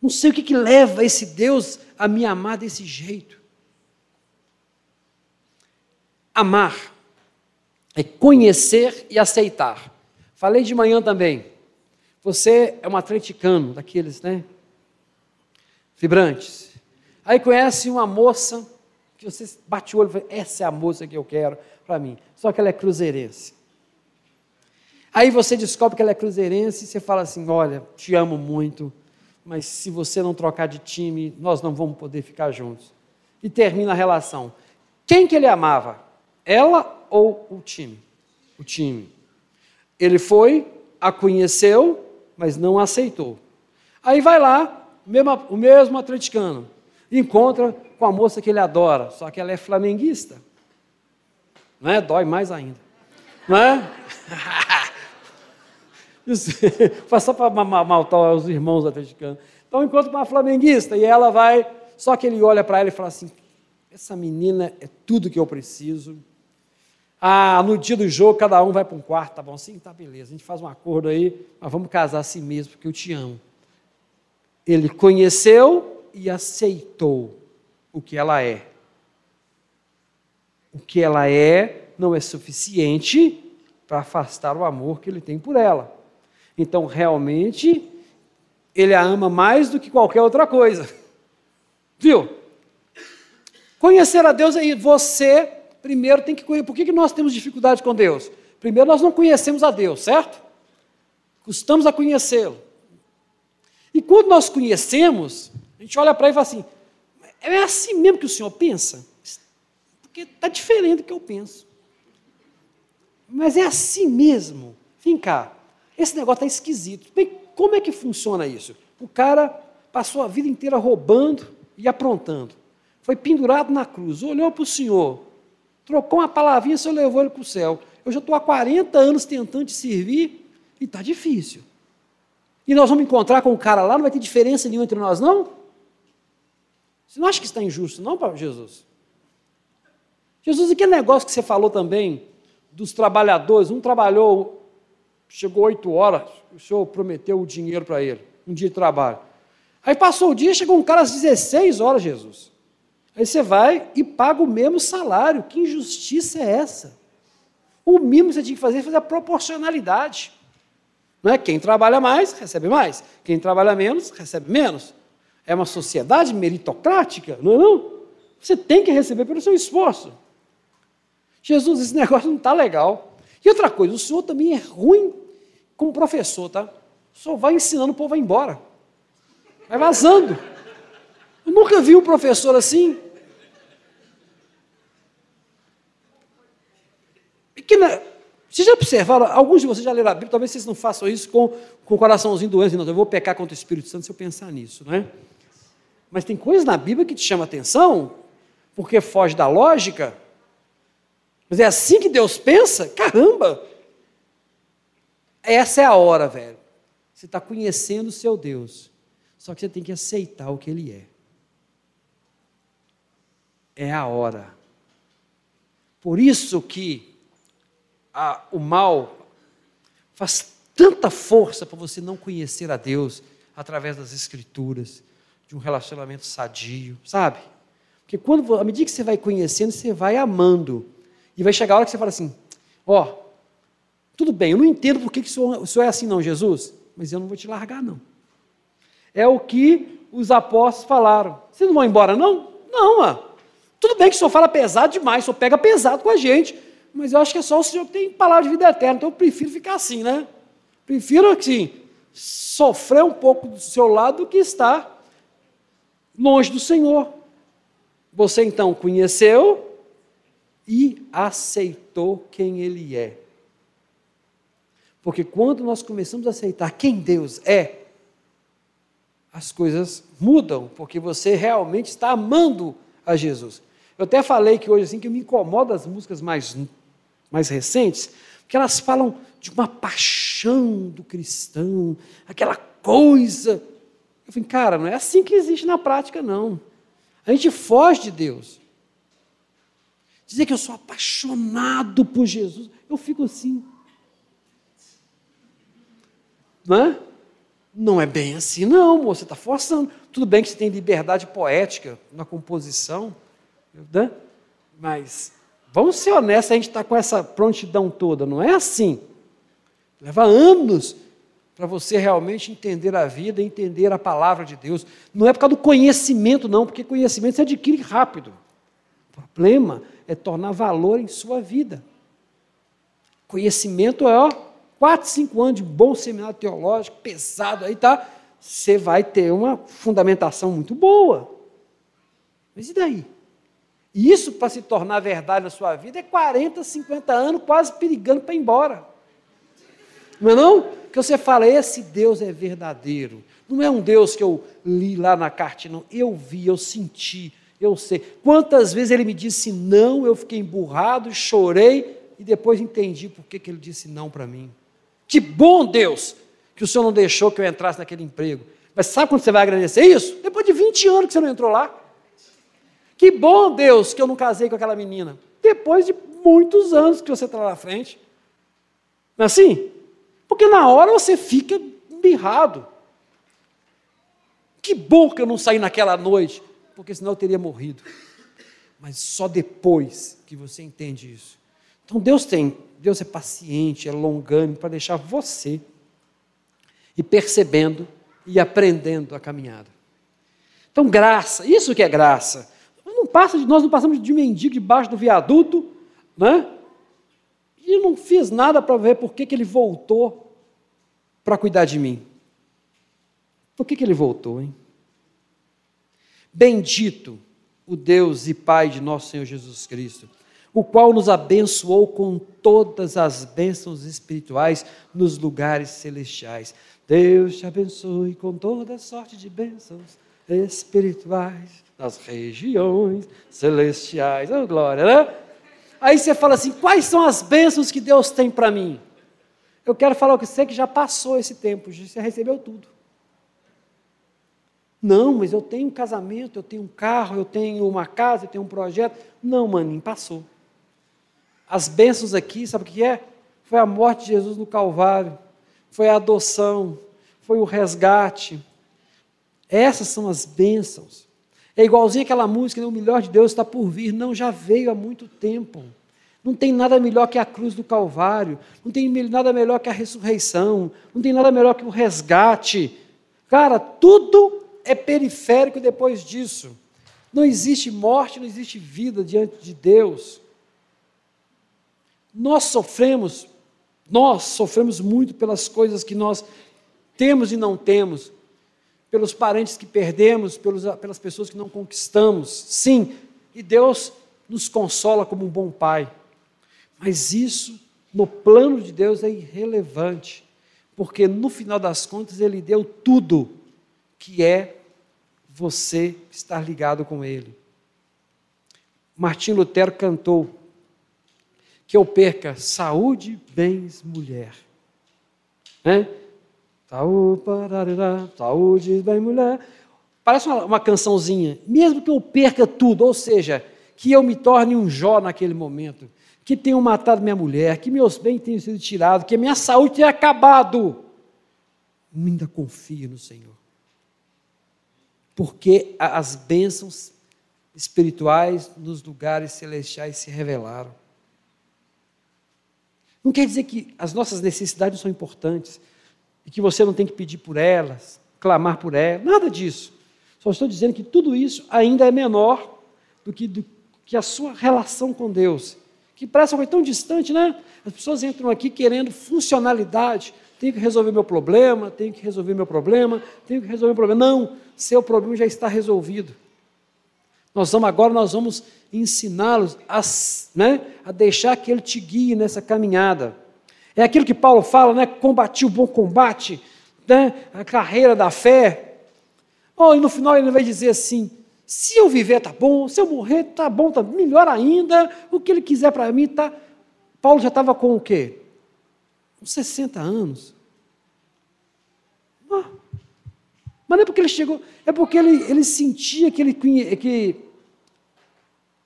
Não sei o que, que leva esse Deus a me amar desse jeito. Amar é conhecer e aceitar. Falei de manhã também. Você é um atleticano, daqueles, né? Vibrantes. Aí conhece uma moça que você bate o olho e fala, essa é a moça que eu quero para mim. Só que ela é cruzeirense. Aí você descobre que ela é cruzeirense e você fala assim: olha, te amo muito, mas se você não trocar de time, nós não vamos poder ficar juntos. E termina a relação. Quem que ele amava? Ela ou o time? O time. Ele foi, a conheceu, mas não aceitou. Aí vai lá, o mesmo atleticano, encontra com a moça que ele adora, só que ela é flamenguista. Não é? Dói mais ainda. Não é? Faz só para maltar os irmãos atleticanos. Então, encontra com uma flamenguista e ela vai, só que ele olha para ela e fala assim: essa menina é tudo que eu preciso. Ah, no dia do jogo, cada um vai para um quarto, tá bom? Sim, tá beleza. A gente faz um acordo aí, mas vamos casar assim mesmo, porque eu te amo. Ele conheceu e aceitou o que ela é. O que ela é não é suficiente para afastar o amor que ele tem por ela. Então, realmente, ele a ama mais do que qualquer outra coisa. Viu? Conhecer a Deus aí, você primeiro tem que conhecer. Por que nós temos dificuldade com Deus? Primeiro, nós não conhecemos a Deus, certo? Custamos a conhecê-lo. E quando nós conhecemos, a gente olha para ele e fala assim: é assim mesmo que o Senhor pensa? Porque está diferente do que eu penso. Mas é assim mesmo. Vem cá, esse negócio está esquisito. Bem, como é que funciona isso? O cara passou a vida inteira roubando e aprontando. Foi pendurado na cruz, olhou para o Senhor, trocou uma palavrinha, o Senhor levou ele para o céu. Eu já estou há 40 anos tentando te servir e está difícil. E nós vamos encontrar com o cara lá, não vai ter diferença nenhuma entre nós, não? Você não acha que está injusto, não, Jesus? Jesus, aquele negócio que você falou também dos trabalhadores, um trabalhou, chegou oito horas, o senhor prometeu o dinheiro para ele, um dia de trabalho. Aí passou o dia, chegou um cara às 16 horas, Jesus. Aí você vai e paga o mesmo salário. Que injustiça é essa? O mínimo que você tinha que fazer é fazer a proporcionalidade. Não é? Quem trabalha mais, recebe mais. Quem trabalha menos, recebe menos. É uma sociedade meritocrática, não é não? Você tem que receber pelo seu esforço. Jesus, esse negócio não está legal. E outra coisa, o senhor também é ruim como professor, tá? O senhor vai ensinando, o povo vai embora. Vai vazando. Eu nunca vi um professor assim. Que, né, vocês já observaram, alguns de vocês já leram a Bíblia, talvez vocês não façam isso com, com o coraçãozinho doente, não, eu vou pecar contra o Espírito Santo se eu pensar nisso, não é? Mas tem coisas na Bíblia que te chamam a atenção, porque foge da lógica. Mas é assim que Deus pensa? Caramba! Essa é a hora, velho. Você está conhecendo o seu Deus. Só que você tem que aceitar o que Ele é. É a hora. Por isso que a, o mal faz tanta força para você não conhecer a Deus através das Escrituras, de um relacionamento sadio, sabe? Porque quando, à medida que você vai conhecendo, você vai amando. E vai chegar a hora que você fala assim: Ó, oh, tudo bem, eu não entendo por que, que o, senhor, o senhor é assim, não, Jesus, mas eu não vou te largar, não. É o que os apóstolos falaram. Vocês não vão embora, não? Não, ah. Tudo bem que o senhor fala pesado demais, o senhor pega pesado com a gente, mas eu acho que é só o senhor que tem palavra de vida eterna, então eu prefiro ficar assim, né? Prefiro, assim, sofrer um pouco do seu lado do que estar longe do Senhor. Você então conheceu e aceitou quem Ele é. Porque quando nós começamos a aceitar quem Deus é, as coisas mudam, porque você realmente está amando a Jesus. Eu até falei que hoje assim que me incomoda as músicas mais, mais recentes, porque elas falam de uma paixão do cristão, aquela coisa eu falei, cara, não é assim que existe na prática, não. A gente foge de Deus. Dizer que eu sou apaixonado por Jesus, eu fico assim. Não é? Não é bem assim, não, moço, você está forçando. Tudo bem que você tem liberdade poética na composição, né? mas vamos ser honestos, a gente está com essa prontidão toda, não é assim. Leva anos para você realmente entender a vida, entender a palavra de Deus. Não é por causa do conhecimento, não, porque conhecimento se adquire rápido. O problema é tornar valor em sua vida. Conhecimento é, ó, quatro, cinco anos de bom seminário teológico, pesado aí, tá? Você vai ter uma fundamentação muito boa. Mas e daí? E isso, para se tornar verdade na sua vida, é 40, 50 anos quase perigando para ir embora. Não é não? Que você fala, esse Deus é verdadeiro. Não é um Deus que eu li lá na carta, não. Eu vi, eu senti, eu sei. Quantas vezes ele me disse não, eu fiquei emburrado, chorei e depois entendi por que, que ele disse não para mim. Que bom, Deus, que o Senhor não deixou que eu entrasse naquele emprego. Mas sabe quando você vai agradecer isso? Depois de 20 anos que você não entrou lá. Que bom, Deus, que eu não casei com aquela menina. Depois de muitos anos que você está lá na frente. Não é assim? Porque na hora você fica birrado. Que bom que eu não saí naquela noite, porque senão eu teria morrido. Mas só depois que você entende isso. Então Deus tem Deus é paciente, é longânimo para deixar você ir percebendo e aprendendo a caminhada. Então, graça, isso que é graça. Não passa de, nós não passamos de mendigo debaixo do viaduto, né? E eu não fiz nada para ver por que, que ele voltou para cuidar de mim. Por que, que ele voltou, hein? Bendito o Deus e Pai de nosso Senhor Jesus Cristo o qual nos abençoou com todas as bênçãos espirituais nos lugares celestiais. Deus te abençoe com toda sorte de bênçãos espirituais nas regiões celestiais. Oh, glória, né? Aí você fala assim: quais são as bênçãos que Deus tem para mim? Eu quero falar com você que já passou esse tempo, você recebeu tudo. Não, mas eu tenho um casamento, eu tenho um carro, eu tenho uma casa, eu tenho um projeto. Não, maninho, passou. As bênçãos aqui, sabe o que é? Foi a morte de Jesus no Calvário, foi a adoção, foi o resgate. Essas são as bênçãos. É igualzinho aquela música, né? o melhor de Deus está por vir. Não, já veio há muito tempo. Não tem nada melhor que a cruz do Calvário, não tem nada melhor que a ressurreição, não tem nada melhor que o resgate. Cara, tudo é periférico depois disso. Não existe morte, não existe vida diante de Deus. Nós sofremos, nós sofremos muito pelas coisas que nós temos e não temos, pelos parentes que perdemos, pelos, pelas pessoas que não conquistamos. Sim, e Deus nos consola como um bom pai. Mas isso, no plano de Deus, é irrelevante, porque no final das contas Ele deu tudo que é você estar ligado com Ele. Martim Lutero cantou que eu perca saúde, bens, mulher. Né? Saúde, bem, mulher. Parece uma, uma cançãozinha. Mesmo que eu perca tudo, ou seja, que eu me torne um Jó naquele momento, que tenham matado minha mulher, que meus bens tenham sido tirados, que minha saúde tenha acabado, ainda confio no Senhor. Porque as bênçãos espirituais nos lugares celestiais se revelaram. Não quer dizer que as nossas necessidades não são importantes que você não tem que pedir por elas, clamar por elas, nada disso. Só estou dizendo que tudo isso ainda é menor do que, do que a sua relação com Deus, que parece uma coisa tão distante, né? As pessoas entram aqui querendo funcionalidade, tenho que resolver meu problema, tenho que resolver meu problema, tenho que resolver meu problema. Não, seu problema já está resolvido. Nós vamos agora, nós vamos ensiná-los a, né, a deixar que Ele te guie nessa caminhada. É aquilo que Paulo fala, né? Combati o bom combate, né, a carreira da fé. Oh, e no final ele vai dizer assim: se eu viver tá bom, se eu morrer tá bom, tá melhor ainda. O que ele quiser para mim tá. Paulo já estava com o quê? Uns 60 anos. Ah, mas não é porque ele chegou, é porque ele, ele sentia que ele que ele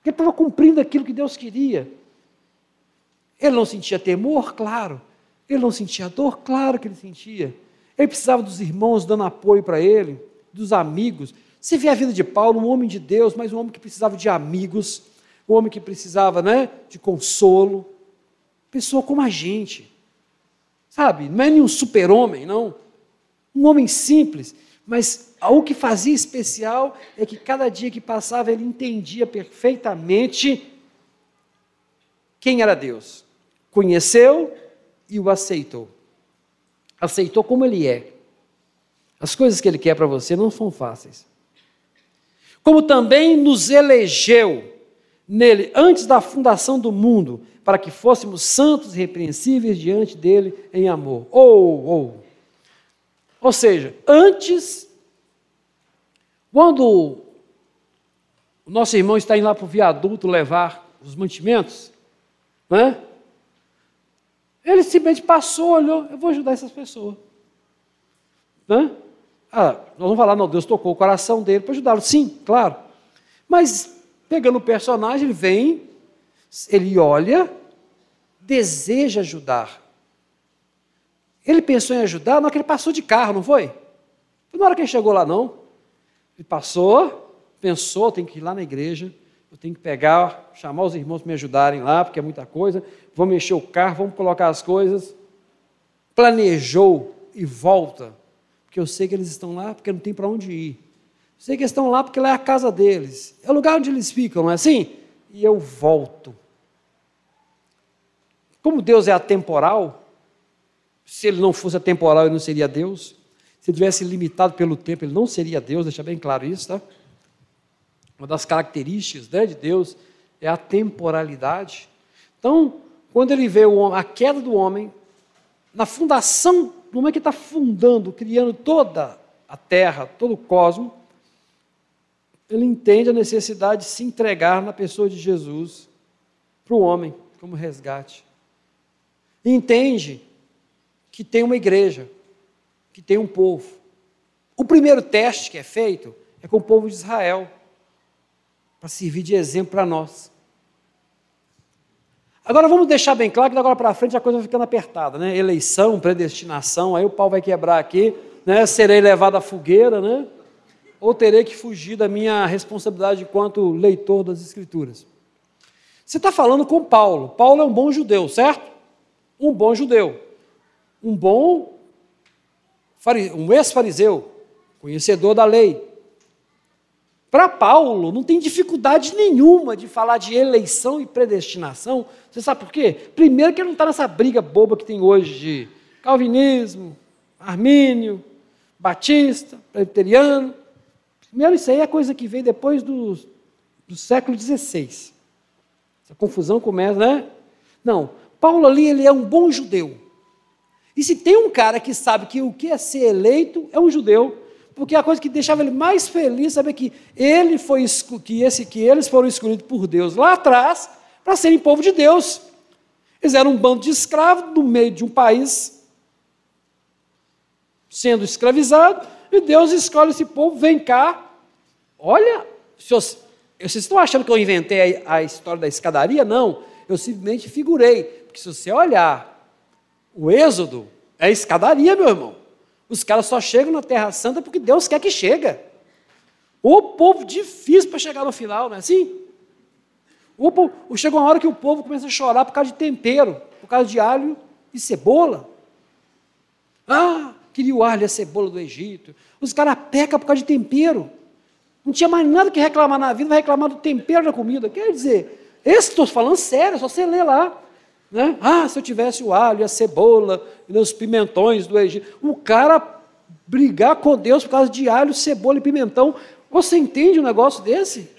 estava cumprindo aquilo que Deus queria. Ele não sentia temor? Claro. Ele não sentia dor? Claro que ele sentia. Ele precisava dos irmãos dando apoio para ele, dos amigos. Você vê a vida de Paulo, um homem de Deus, mas um homem que precisava de amigos, um homem que precisava né, de consolo. Pessoa como a gente. Sabe? Não é nenhum super-homem, não. Um homem simples, mas o que fazia especial é que cada dia que passava ele entendia perfeitamente quem era Deus. Conheceu e o aceitou. Aceitou como ele é. As coisas que ele quer para você não são fáceis. Como também nos elegeu nele antes da fundação do mundo, para que fôssemos santos e repreensíveis diante dele em amor. Ou, ou. Ou seja, antes, quando o nosso irmão está indo lá para o viaduto levar os mantimentos, né? Ele simplesmente passou, olhou, eu vou ajudar essas pessoas. Né? Ah, nós vamos falar, não, Deus tocou o coração dele para ajudá-lo. Sim, claro. Mas, pegando o personagem, ele vem, ele olha, deseja ajudar. Ele pensou em ajudar na hora que ele passou de carro, não foi? Foi na hora que ele chegou lá, não. Ele passou, pensou, tem que ir lá na igreja, eu tenho que pegar, chamar os irmãos para me ajudarem lá, porque é muita coisa. Vamos mexer o carro, vamos colocar as coisas. Planejou e volta, porque eu sei que eles estão lá porque não tem para onde ir. sei que eles estão lá porque lá é a casa deles. É o lugar onde eles ficam, não é assim? E eu volto. Como Deus é atemporal, se ele não fosse atemporal, ele não seria Deus. Se ele tivesse limitado pelo tempo, ele não seria Deus, deixa bem claro isso, tá? Uma das características né, de Deus é a temporalidade. Então, quando ele vê homem, a queda do homem, na fundação, no momento que está fundando, criando toda a terra, todo o cosmos, ele entende a necessidade de se entregar na pessoa de Jesus para o homem, como resgate. E entende que tem uma igreja, que tem um povo. O primeiro teste que é feito é com o povo de Israel para servir de exemplo para nós. Agora vamos deixar bem claro que agora para frente a coisa vai ficando apertada, né? Eleição, predestinação, aí o pau vai quebrar aqui, né? Serei levado à fogueira, né? Ou terei que fugir da minha responsabilidade enquanto leitor das Escrituras. Você está falando com Paulo. Paulo é um bom judeu, certo? Um bom judeu. Um bom, um ex-fariseu, conhecedor da lei. Para Paulo, não tem dificuldade nenhuma de falar de eleição e predestinação. Você sabe por quê? Primeiro, que ele não está nessa briga boba que tem hoje de calvinismo, armínio, batista, presbiteriano. Primeiro, isso aí é coisa que veio depois do, do século XVI. Essa confusão começa, né? Não, Paulo ali, ele é um bom judeu. E se tem um cara que sabe que o que é ser eleito é um judeu, porque a coisa que deixava ele mais feliz saber que ele foi que esse que eles foram escolhidos por Deus lá atrás para serem povo de Deus. Eles eram um bando de escravos no meio de um país sendo escravizado, e Deus escolhe esse povo, vem cá. Olha, vocês, estão achando que eu inventei a, a história da escadaria? Não, eu simplesmente figurei. Porque se você olhar o Êxodo, é escadaria, meu irmão. Os caras só chegam na Terra Santa porque Deus quer que chega. O povo difícil para chegar no final, não é assim? O povo, chega uma hora que o povo começa a chorar por causa de tempero, por causa de alho e cebola. Ah, queria o alho e a cebola do Egito. Os caras pecam por causa de tempero. Não tinha mais nada que reclamar na vida, vai reclamar do tempero da comida. Quer dizer, esse estou falando sério, só você ler lá. Né? Ah, se eu tivesse o alho, a cebola os pimentões do Egito. O cara brigar com Deus por causa de alho, cebola e pimentão. Você entende um negócio desse?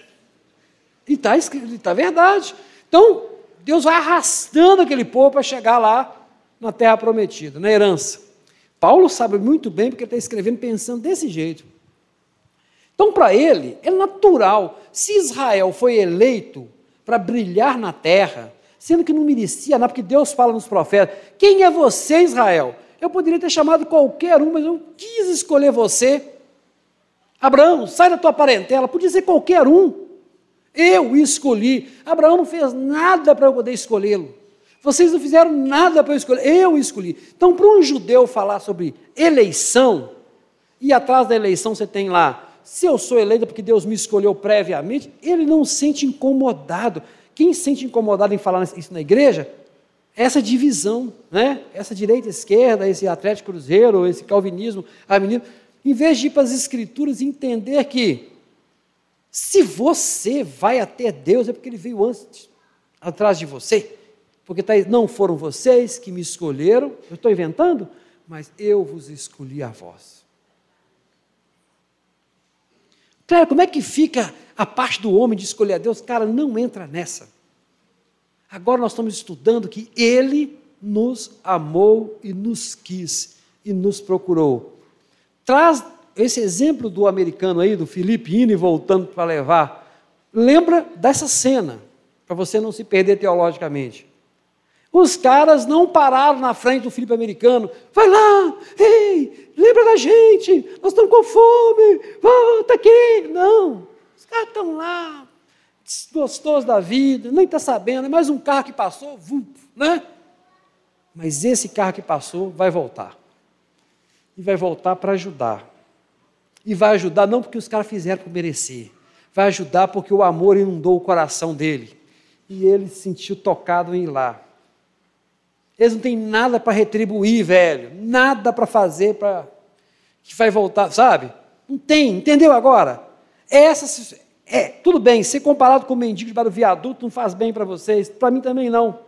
E está tá verdade. Então, Deus vai arrastando aquele povo para chegar lá na terra prometida, na herança. Paulo sabe muito bem porque ele está escrevendo pensando desse jeito. Então, para ele, é natural. Se Israel foi eleito para brilhar na terra, sendo que não merecia nada, porque Deus fala nos profetas: Quem é você, Israel? Eu poderia ter chamado qualquer um, mas eu quis escolher você. Abraão, sai da tua parentela, podia ser qualquer um. Eu escolhi. Abraão não fez nada para eu poder escolhê-lo. Vocês não fizeram nada para eu escolher, eu escolhi. Então, para um judeu falar sobre eleição, e atrás da eleição você tem lá, se eu sou eleito porque Deus me escolheu previamente, ele não se sente incomodado. Quem se sente incomodado em falar isso na igreja? Essa divisão, né? essa direita esquerda, esse Atlético Cruzeiro, esse calvinismo, arminismo, em vez de ir para as escrituras e entender que se você vai até Deus é porque ele veio antes, atrás de você. Porque tá, não foram vocês que me escolheram, eu estou inventando, mas eu vos escolhi a vós. Claro, como é que fica a parte do homem de escolher a Deus? Cara, não entra nessa. Agora nós estamos estudando que Ele nos amou e nos quis e nos procurou. Traz esse exemplo do americano aí, do Felipe indo e voltando para levar. Lembra dessa cena, para você não se perder teologicamente. Os caras não pararam na frente do Felipe americano. Vai lá, ei, lembra da gente, nós estamos com fome, volta aqui. Não, os caras estão lá, gostosos da vida, nem está sabendo, é mais um carro que passou, né? Mas esse carro que passou vai voltar. E vai voltar para ajudar. E vai ajudar não porque os caras fizeram por merecer, vai ajudar porque o amor inundou o coração dele. E ele se sentiu tocado em ir lá. Eles não têm nada para retribuir, velho. Nada para fazer para que vai voltar, sabe? Não tem, entendeu agora? Essa é, tudo bem, ser comparado com o mendigo de do viaduto não faz bem para vocês, para mim também não.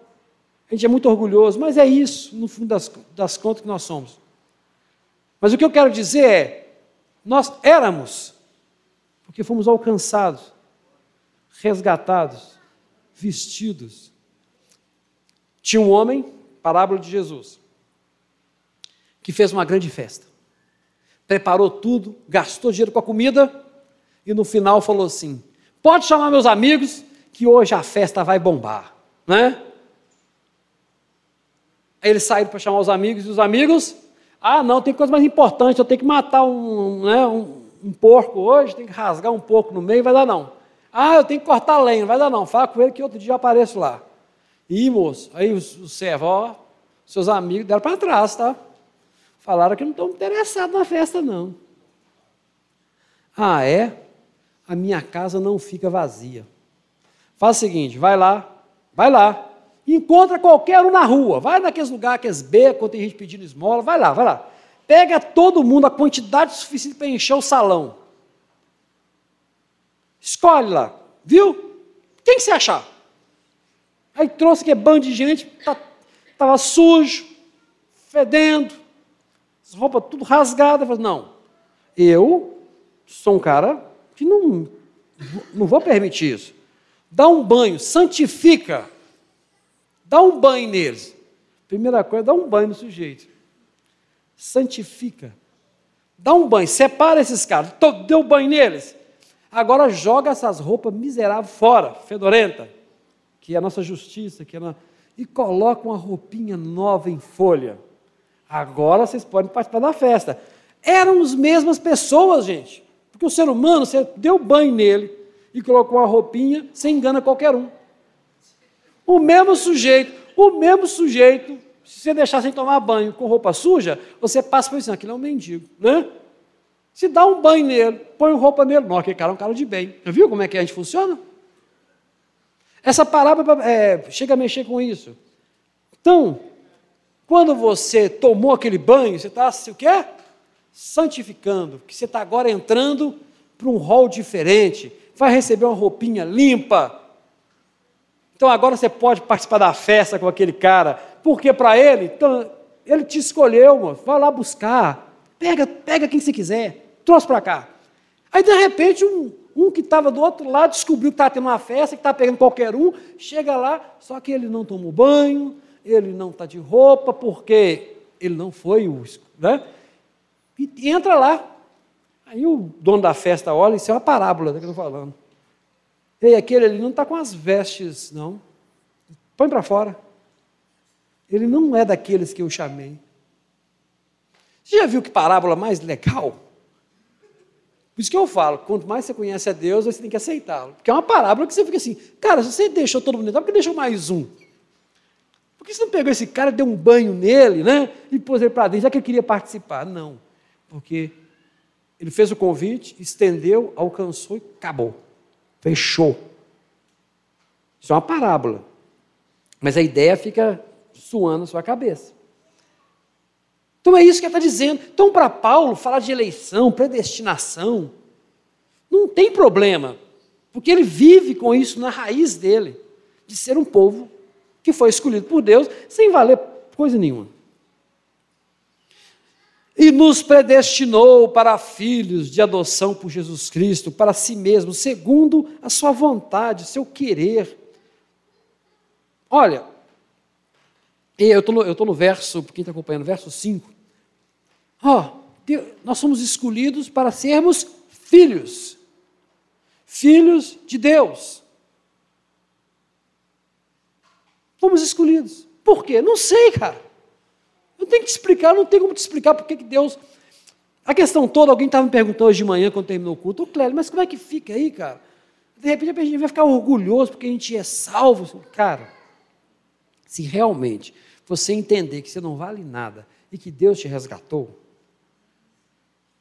A gente é muito orgulhoso, mas é isso, no fundo das, das contas, que nós somos. Mas o que eu quero dizer é: nós éramos, porque fomos alcançados, resgatados, vestidos. Tinha um homem parábola de Jesus, que fez uma grande festa. Preparou tudo, gastou dinheiro com a comida e no final falou assim: Pode chamar meus amigos, que hoje a festa vai bombar, né? Aí eles saíram para chamar os amigos e os amigos, ah, não, tem coisa mais importante, eu tenho que matar um, né, um, um porco hoje, tem que rasgar um porco no meio, vai dar não. Ah, eu tenho que cortar lenha, vai dar não. Fala com ele que outro dia eu apareço lá. Ih, moço, aí os servos, ó, seus amigos deram para trás, tá? Falaram que não estão interessados na festa, não. Ah, é? A minha casa não fica vazia. Faz o seguinte, vai lá, vai lá, encontra qualquer um na rua, vai naqueles lugares, aqueles becos, tem gente pedindo esmola, vai lá, vai lá. Pega todo mundo, a quantidade suficiente para encher o salão. Escolhe lá, viu? Quem que você achar? Aí trouxe que é bando de gente, estava tá, sujo, fedendo, as roupas tudo rasgadas. falei, não, eu sou um cara que não, não vou permitir isso. Dá um banho, santifica, dá um banho neles. Primeira coisa, dá um banho no sujeito. Santifica. Dá um banho, separa esses caras, deu banho neles. Agora joga essas roupas miseráveis fora, fedorenta que é a nossa justiça, que é a... e coloca uma roupinha nova em folha. Agora vocês podem participar da festa. Eram as mesmas pessoas, gente. Porque o ser humano, você deu banho nele e colocou uma roupinha, você engana qualquer um. O mesmo sujeito, o mesmo sujeito, se você deixar sem tomar banho com roupa suja, você passa por isso, aquilo é um mendigo, né? Se dá um banho nele, põe roupa nele, não, aquele cara é um cara de bem. Viu como é que a gente funciona? Essa parábola é, chega a mexer com isso. Então, quando você tomou aquele banho, você está o quê? Santificando, que você está agora entrando para um rol diferente, vai receber uma roupinha limpa. Então agora você pode participar da festa com aquele cara, porque para ele, então, ele te escolheu, mano. vai lá buscar, pega, pega quem você quiser, trouxe para cá. Aí de repente um, um que estava do outro lado descobriu que estava tendo uma festa, que estava pegando qualquer um, chega lá, só que ele não tomou banho, ele não está de roupa, porque ele não foi o. Né? E entra lá. Aí o dono da festa olha, isso é uma parábola que eu estou falando. E aquele ali não está com as vestes, não. Põe para fora. Ele não é daqueles que eu chamei. Você já viu que parábola mais legal? Por isso que eu falo, quanto mais você conhece a Deus, você tem que aceitá-lo. Porque é uma parábola que você fica assim, cara, se você deixou todo mundo, por que deixou mais um? Por que você não pegou esse cara, deu um banho nele, né? E pôs ele para dentro, já que ele queria participar? Não, porque ele fez o convite, estendeu, alcançou e acabou. Fechou. Isso é uma parábola. Mas a ideia fica suando na sua cabeça. Então é isso que ele está dizendo. Então, para Paulo, falar de eleição, predestinação, não tem problema, porque ele vive com isso na raiz dele, de ser um povo que foi escolhido por Deus sem valer coisa nenhuma. E nos predestinou para filhos de adoção por Jesus Cristo, para si mesmo, segundo a sua vontade, seu querer. Olha, eu estou no, verso, quem está acompanhando, verso 5. Ó, oh, nós somos escolhidos para sermos filhos, filhos de Deus. Fomos escolhidos. Por quê? Não sei, cara. Tenho que te explicar, não tem como te explicar porque que Deus. A questão toda, alguém estava me perguntando hoje de manhã, quando terminou o culto, ô Clélio, mas como é que fica aí, cara? De repente a gente vai ficar orgulhoso porque a gente é salvo. Cara, se realmente você entender que você não vale nada e que Deus te resgatou,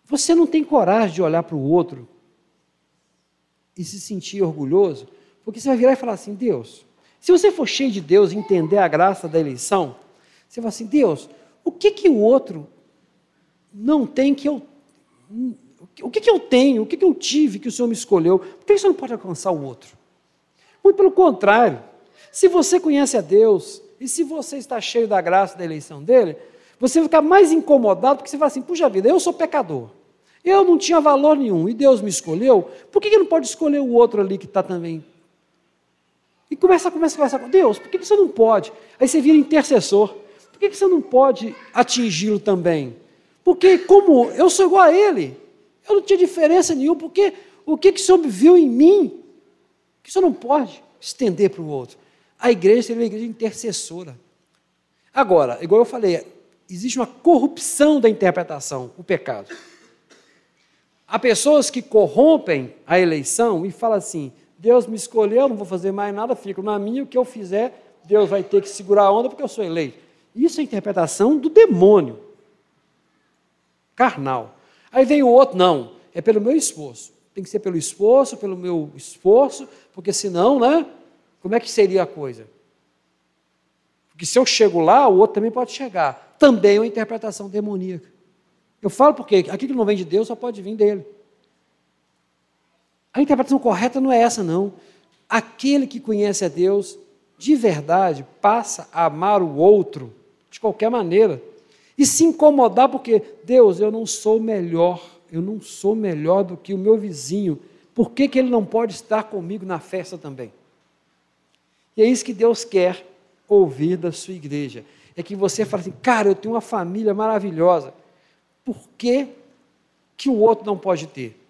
você não tem coragem de olhar para o outro e se sentir orgulhoso, porque você vai virar e falar assim: Deus, se você for cheio de Deus e entender a graça da eleição, você vai assim: Deus, o que que o outro não tem que eu. O que, que eu tenho, o que, que eu tive que o Senhor me escolheu? Por que você não pode alcançar o outro? Muito pelo contrário, se você conhece a Deus e se você está cheio da graça da eleição dele, você vai ficar mais incomodado porque você fala assim: puxa vida, eu sou pecador. Eu não tinha valor nenhum e Deus me escolheu, por que, que não pode escolher o outro ali que está também? E começa, começa, começa com Deus, por que, que você não pode? Aí você vira intercessor, por que, você não pode atingi-lo também? Porque, como eu sou igual a ele, eu não tinha diferença nenhuma, porque o que, que o Senhor viu em mim, que o Senhor não pode estender para o outro. A igreja seria uma igreja intercessora. Agora, igual eu falei, existe uma corrupção da interpretação, o pecado. Há pessoas que corrompem a eleição e falam assim: Deus me escolheu, não vou fazer mais nada, fico na minha, o que eu fizer, Deus vai ter que segurar a onda porque eu sou eleito. Isso é interpretação do demônio, carnal. Aí vem o outro, não, é pelo meu esforço. Tem que ser pelo esforço, pelo meu esforço, porque senão, né? Como é que seria a coisa? Porque se eu chego lá, o outro também pode chegar. Também é uma interpretação demoníaca. Eu falo porque aquilo que não vem de Deus só pode vir dele. A interpretação correta não é essa, não. Aquele que conhece a Deus, de verdade, passa a amar o outro de qualquer maneira. E se incomodar porque, Deus, eu não sou melhor, eu não sou melhor do que o meu vizinho. Por que, que ele não pode estar comigo na festa também? E é isso que Deus quer ouvir da sua igreja. É que você fale assim, cara, eu tenho uma família maravilhosa por que, que o outro não pode ter?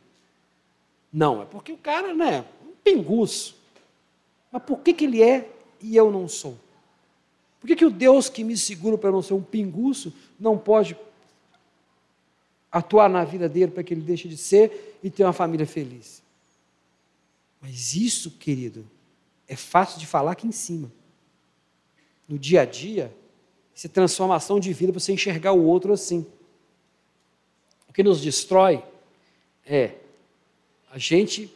Não, é porque o cara, né, um pinguço. Mas por que, que ele é e eu não sou? Que, que o Deus que me segura para não ser um pinguço não pode atuar na vida dele para que ele deixe de ser e ter uma família feliz? Mas isso, querido, é fácil de falar aqui em cima. No dia a dia, é transformação de vida para você enxergar o outro assim que nos destrói é a gente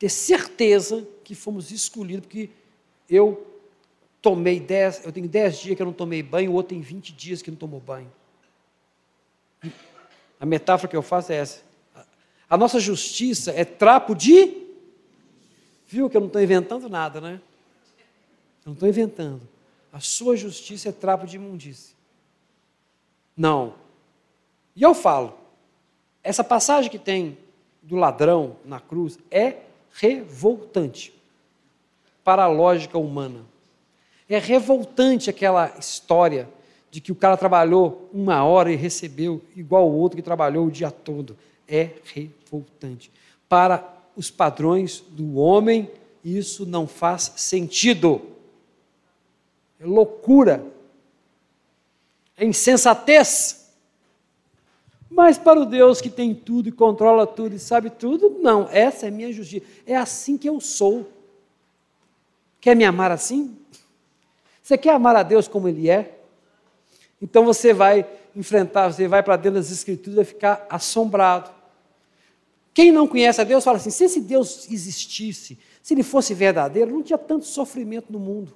ter certeza que fomos escolhidos, porque eu tomei dez, eu tenho dez dias que eu não tomei banho, o outro tem 20 dias que não tomou banho. A metáfora que eu faço é essa. A nossa justiça é trapo de. Viu que eu não estou inventando nada, né? Eu não estou inventando. A sua justiça é trapo de imundície. Não. E eu falo, essa passagem que tem do ladrão na cruz é revoltante para a lógica humana. É revoltante aquela história de que o cara trabalhou uma hora e recebeu igual o outro que trabalhou o dia todo. É revoltante. Para os padrões do homem, isso não faz sentido. É loucura. É insensatez. Mas para o Deus que tem tudo e controla tudo e sabe tudo, não, essa é minha justiça. É assim que eu sou. Quer me amar assim? Você quer amar a Deus como Ele é? Então você vai enfrentar, você vai para dentro das Escrituras e ficar assombrado. Quem não conhece a Deus fala assim: se esse Deus existisse, se ele fosse verdadeiro, não tinha tanto sofrimento no mundo.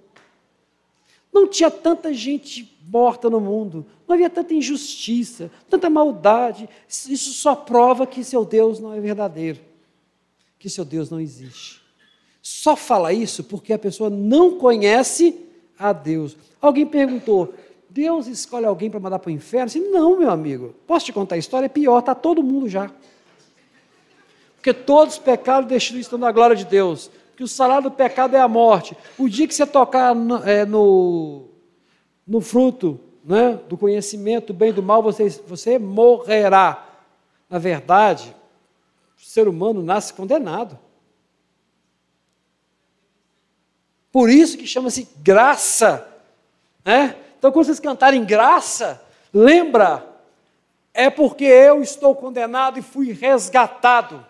Não tinha tanta gente morta no mundo, não havia tanta injustiça, tanta maldade. Isso só prova que seu Deus não é verdadeiro, que seu Deus não existe. Só fala isso porque a pessoa não conhece a Deus. Alguém perguntou: Deus escolhe alguém para mandar para o inferno? Assim, não, meu amigo. Posso te contar a história? É pior, está todo mundo já. Porque todos os pecados destruídos estão na glória de Deus que o salário do pecado é a morte. O dia que você tocar no, é, no, no fruto né, do conhecimento do bem e do mal, você, você morrerá. Na verdade, o ser humano nasce condenado. Por isso que chama-se graça. Né? Então, quando vocês cantarem graça, lembra, é porque eu estou condenado e fui resgatado.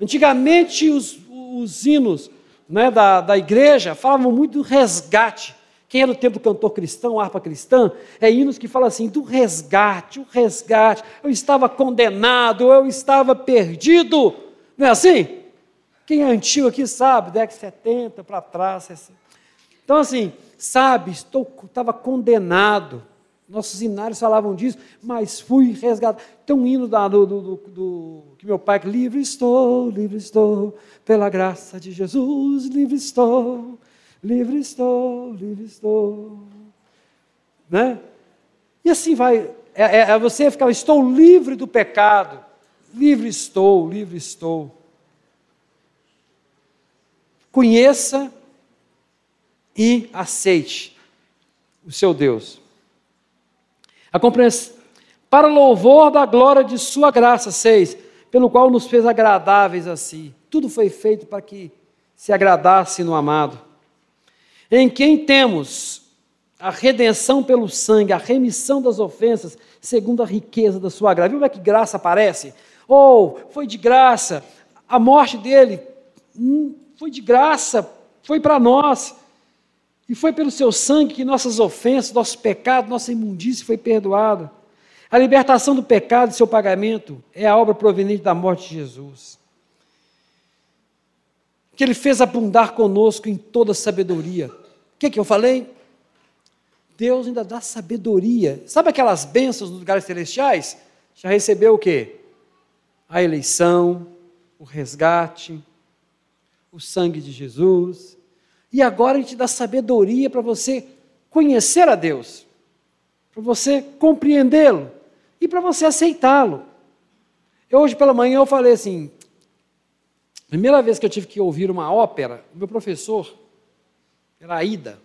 Antigamente, os, os hinos né, da, da igreja falavam muito do resgate. Quem é do tempo cantor cristão, harpa cristã, é hinos que falam assim, do resgate, o resgate. Eu estava condenado, eu estava perdido. Não é assim? Quem é antigo aqui sabe, década 70 para trás. Então, assim, sabe, estou, estava condenado. Nossos inários falavam disso, mas fui resgatado. Tem um hino da, do, do, do, que meu pai, livre estou, livre estou, pela graça de Jesus, livre estou, livre estou, livre estou. Né? E assim vai, é, é, é você ficar, estou livre do pecado, livre estou, livre estou. Conheça e aceite o seu Deus. A compreensão, para louvor da glória de Sua graça, seis, pelo qual nos fez agradáveis a si. Tudo foi feito para que se agradasse no amado. Em quem temos a redenção pelo sangue, a remissão das ofensas, segundo a riqueza da sua graça. Viu como é que graça aparece? Ou oh, foi de graça, a morte dele hum, foi de graça, foi para nós. E foi pelo seu sangue que nossas ofensas, nosso pecado, nossa imundície foi perdoada. A libertação do pecado e seu pagamento é a obra proveniente da morte de Jesus. Que ele fez abundar conosco em toda sabedoria. O que, que eu falei? Deus ainda dá sabedoria. Sabe aquelas bênçãos nos lugares celestiais? Já recebeu o quê? A eleição, o resgate, o sangue de Jesus, e agora a gente dá sabedoria para você conhecer a Deus, para você compreendê-lo e para você aceitá-lo. Hoje pela manhã eu falei assim, primeira vez que eu tive que ouvir uma ópera, o meu professor era Aida,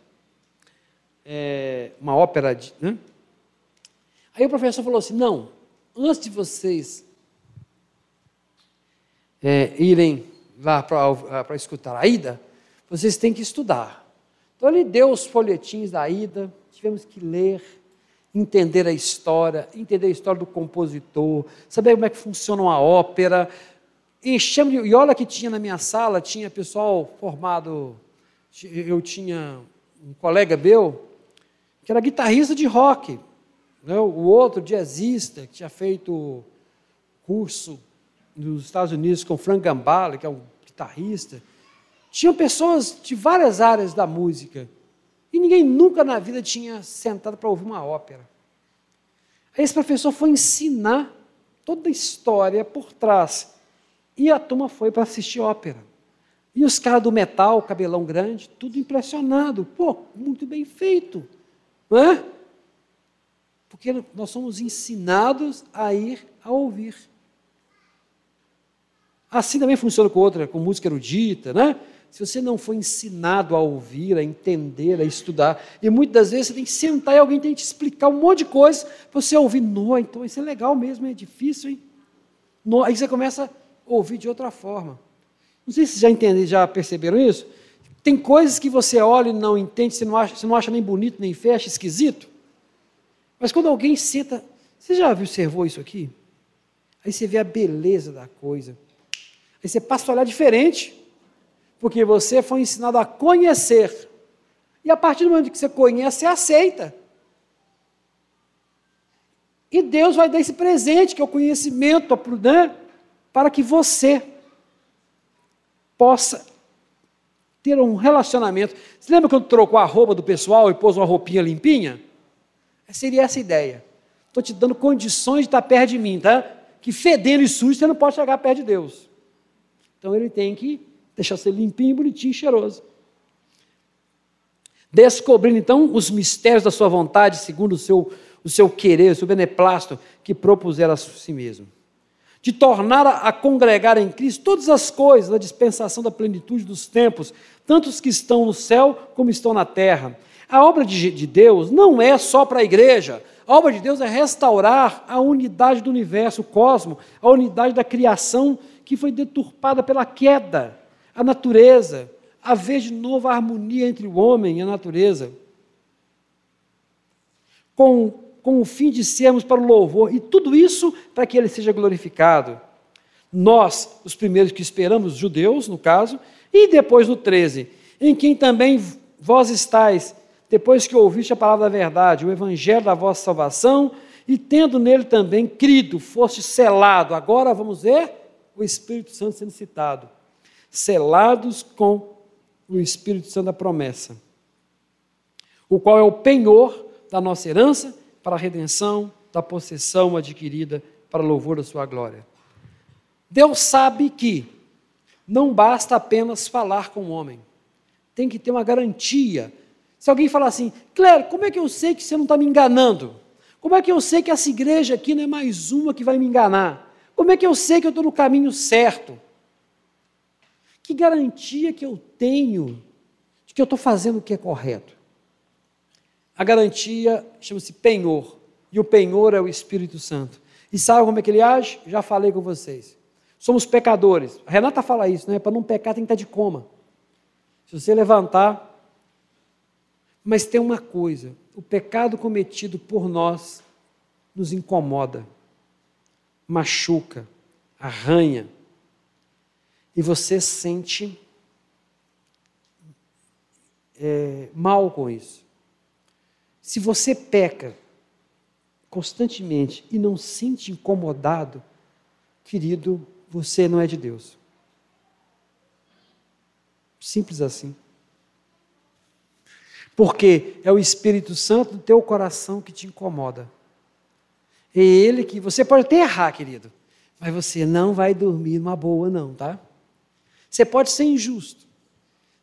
é, uma ópera de, né? Aí o professor falou assim, não, antes de vocês é, irem lá para escutar a Aida, vocês têm que estudar. Então ele deu os folhetins da ida, tivemos que ler, entender a história, entender a história do compositor, saber como é que funciona uma ópera. Enchemos, e olha que tinha na minha sala, tinha pessoal formado, eu tinha um colega meu, que era guitarrista de rock, né? o outro jazzista, que tinha feito curso nos Estados Unidos com Frank Gambale, que é um guitarrista. Tinham pessoas de várias áreas da música. E ninguém nunca na vida tinha sentado para ouvir uma ópera. Aí esse professor foi ensinar toda a história por trás. E a turma foi para assistir ópera. E os caras do metal, cabelão grande, tudo impressionado. Pô, muito bem feito. Porque nós somos ensinados a ir a ouvir. Assim também funciona com outra, com música erudita, né? se você não foi ensinado a ouvir, a entender, a estudar, e muitas das vezes você tem que sentar e alguém tem que te explicar um monte de coisa para você ouvir. Não, então isso é legal mesmo, é difícil, hein? No, aí você começa a ouvir de outra forma. Não sei se vocês já entenderam, já perceberam isso. Tem coisas que você olha e não entende, você não acha, você não acha nem bonito, nem feia, acha esquisito. Mas quando alguém senta, você já observou isso aqui? Aí você vê a beleza da coisa. Aí você passa a olhar diferente porque você foi ensinado a conhecer. E a partir do momento que você conhece, você aceita. E Deus vai dar esse presente, que é o conhecimento, né, para que você possa ter um relacionamento. Você lembra quando trocou a roupa do pessoal e pôs uma roupinha limpinha? Seria essa a ideia. Estou te dando condições de estar perto de mim, tá? Que fedendo e sujo você não pode chegar perto de Deus. Então ele tem que deixar você limpinho, bonitinho, cheiroso. Descobrindo então os mistérios da sua vontade, segundo o seu, o seu querer, o seu beneplácito que propusera a si mesmo. De tornar a, a congregar em Cristo todas as coisas da dispensação da plenitude dos tempos, tanto os que estão no céu como estão na terra. A obra de, de Deus não é só para a igreja. A obra de Deus é restaurar a unidade do universo, o cosmo, a unidade da criação que foi deturpada pela queda, a natureza, haver de novo a harmonia entre o homem e a natureza, com, com o fim de sermos para o louvor, e tudo isso para que ele seja glorificado. Nós, os primeiros que esperamos, judeus, no caso, e depois no 13, em quem também vós estáis, depois que ouviste a palavra da verdade, o evangelho da vossa salvação, e tendo nele também crido, foste selado. Agora vamos ver o Espírito Santo sendo citado. Selados com o Espírito Santo da promessa, o qual é o penhor da nossa herança para a redenção da possessão adquirida para louvor da sua glória. Deus sabe que não basta apenas falar com o homem, tem que ter uma garantia. Se alguém falar assim, Cléber, como é que eu sei que você não está me enganando? Como é que eu sei que essa igreja aqui não é mais uma que vai me enganar? Como é que eu sei que eu estou no caminho certo? Que garantia que eu tenho de que eu estou fazendo o que é correto? A garantia chama-se penhor, e o penhor é o Espírito Santo. E sabe como é que ele age? Já falei com vocês. Somos pecadores. A Renata fala isso, né? Para não pecar tem que estar de coma. Se você levantar. Mas tem uma coisa: o pecado cometido por nós nos incomoda, machuca, arranha, e você sente é, mal com isso. Se você peca constantemente e não se sente incomodado, querido, você não é de Deus. Simples assim. Porque é o Espírito Santo do teu coração que te incomoda. É ele que você pode até errar, querido, mas você não vai dormir numa boa, não, tá? Você pode ser injusto.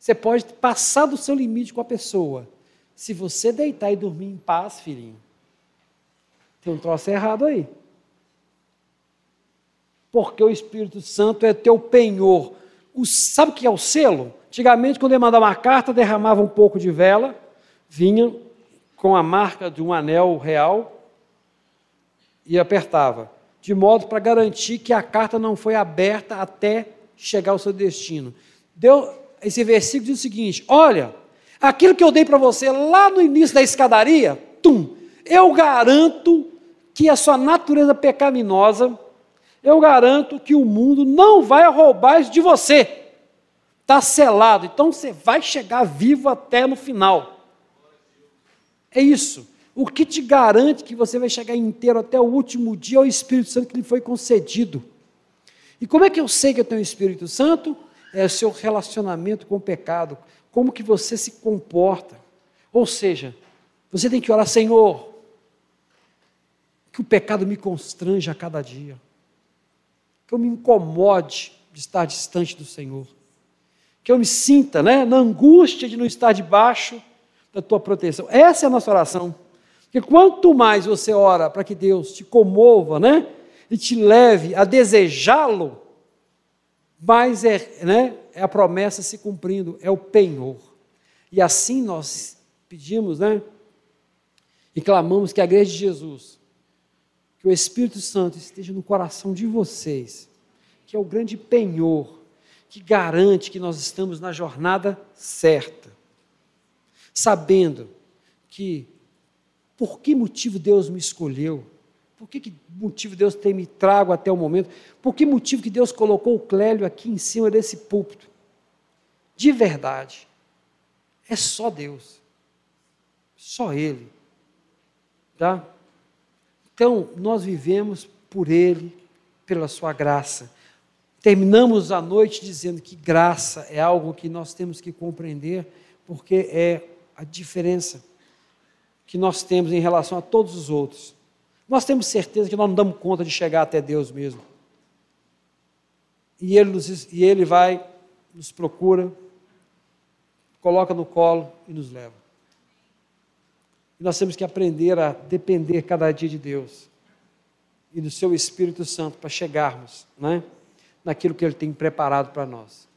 Você pode passar do seu limite com a pessoa. Se você deitar e dormir em paz, filhinho, tem um troço errado aí. Porque o Espírito Santo é teu penhor. O, sabe o que é o selo? Antigamente, quando ele mandava uma carta, derramava um pouco de vela, vinha com a marca de um anel real e apertava, de modo para garantir que a carta não foi aberta até chegar ao seu destino. Deu, esse versículo diz o seguinte: olha, aquilo que eu dei para você lá no início da escadaria, tum, eu garanto que a sua natureza pecaminosa, eu garanto que o mundo não vai roubar isso de você. Está selado, então você vai chegar vivo até no final. É isso. O que te garante que você vai chegar inteiro até o último dia é o Espírito Santo que lhe foi concedido. E como é que eu sei que eu tenho o Espírito Santo? É o seu relacionamento com o pecado, como que você se comporta. Ou seja, você tem que orar, Senhor, que o pecado me constranja a cada dia, que eu me incomode de estar distante do Senhor, que eu me sinta né, na angústia de não estar debaixo da tua proteção. Essa é a nossa oração. Porque quanto mais você ora para que Deus te comova, né? e te leve a desejá-lo, mais é, né, é a promessa se cumprindo, é o penhor. E assim nós pedimos, né? E clamamos que a igreja de Jesus, que o Espírito Santo esteja no coração de vocês, que é o grande penhor, que garante que nós estamos na jornada certa, sabendo que por que motivo Deus me escolheu, por que, que motivo Deus tem me trago até o momento? Por que motivo que Deus colocou o Clélio aqui em cima desse púlpito? De verdade. É só Deus. Só Ele. Tá? Então, nós vivemos por Ele, pela Sua graça. Terminamos a noite dizendo que graça é algo que nós temos que compreender, porque é a diferença que nós temos em relação a todos os outros. Nós temos certeza que nós não damos conta de chegar até Deus mesmo. E Ele, nos, e ele vai, nos procura, coloca no colo e nos leva. E nós temos que aprender a depender cada dia de Deus e do Seu Espírito Santo para chegarmos, não é? naquilo que Ele tem preparado para nós.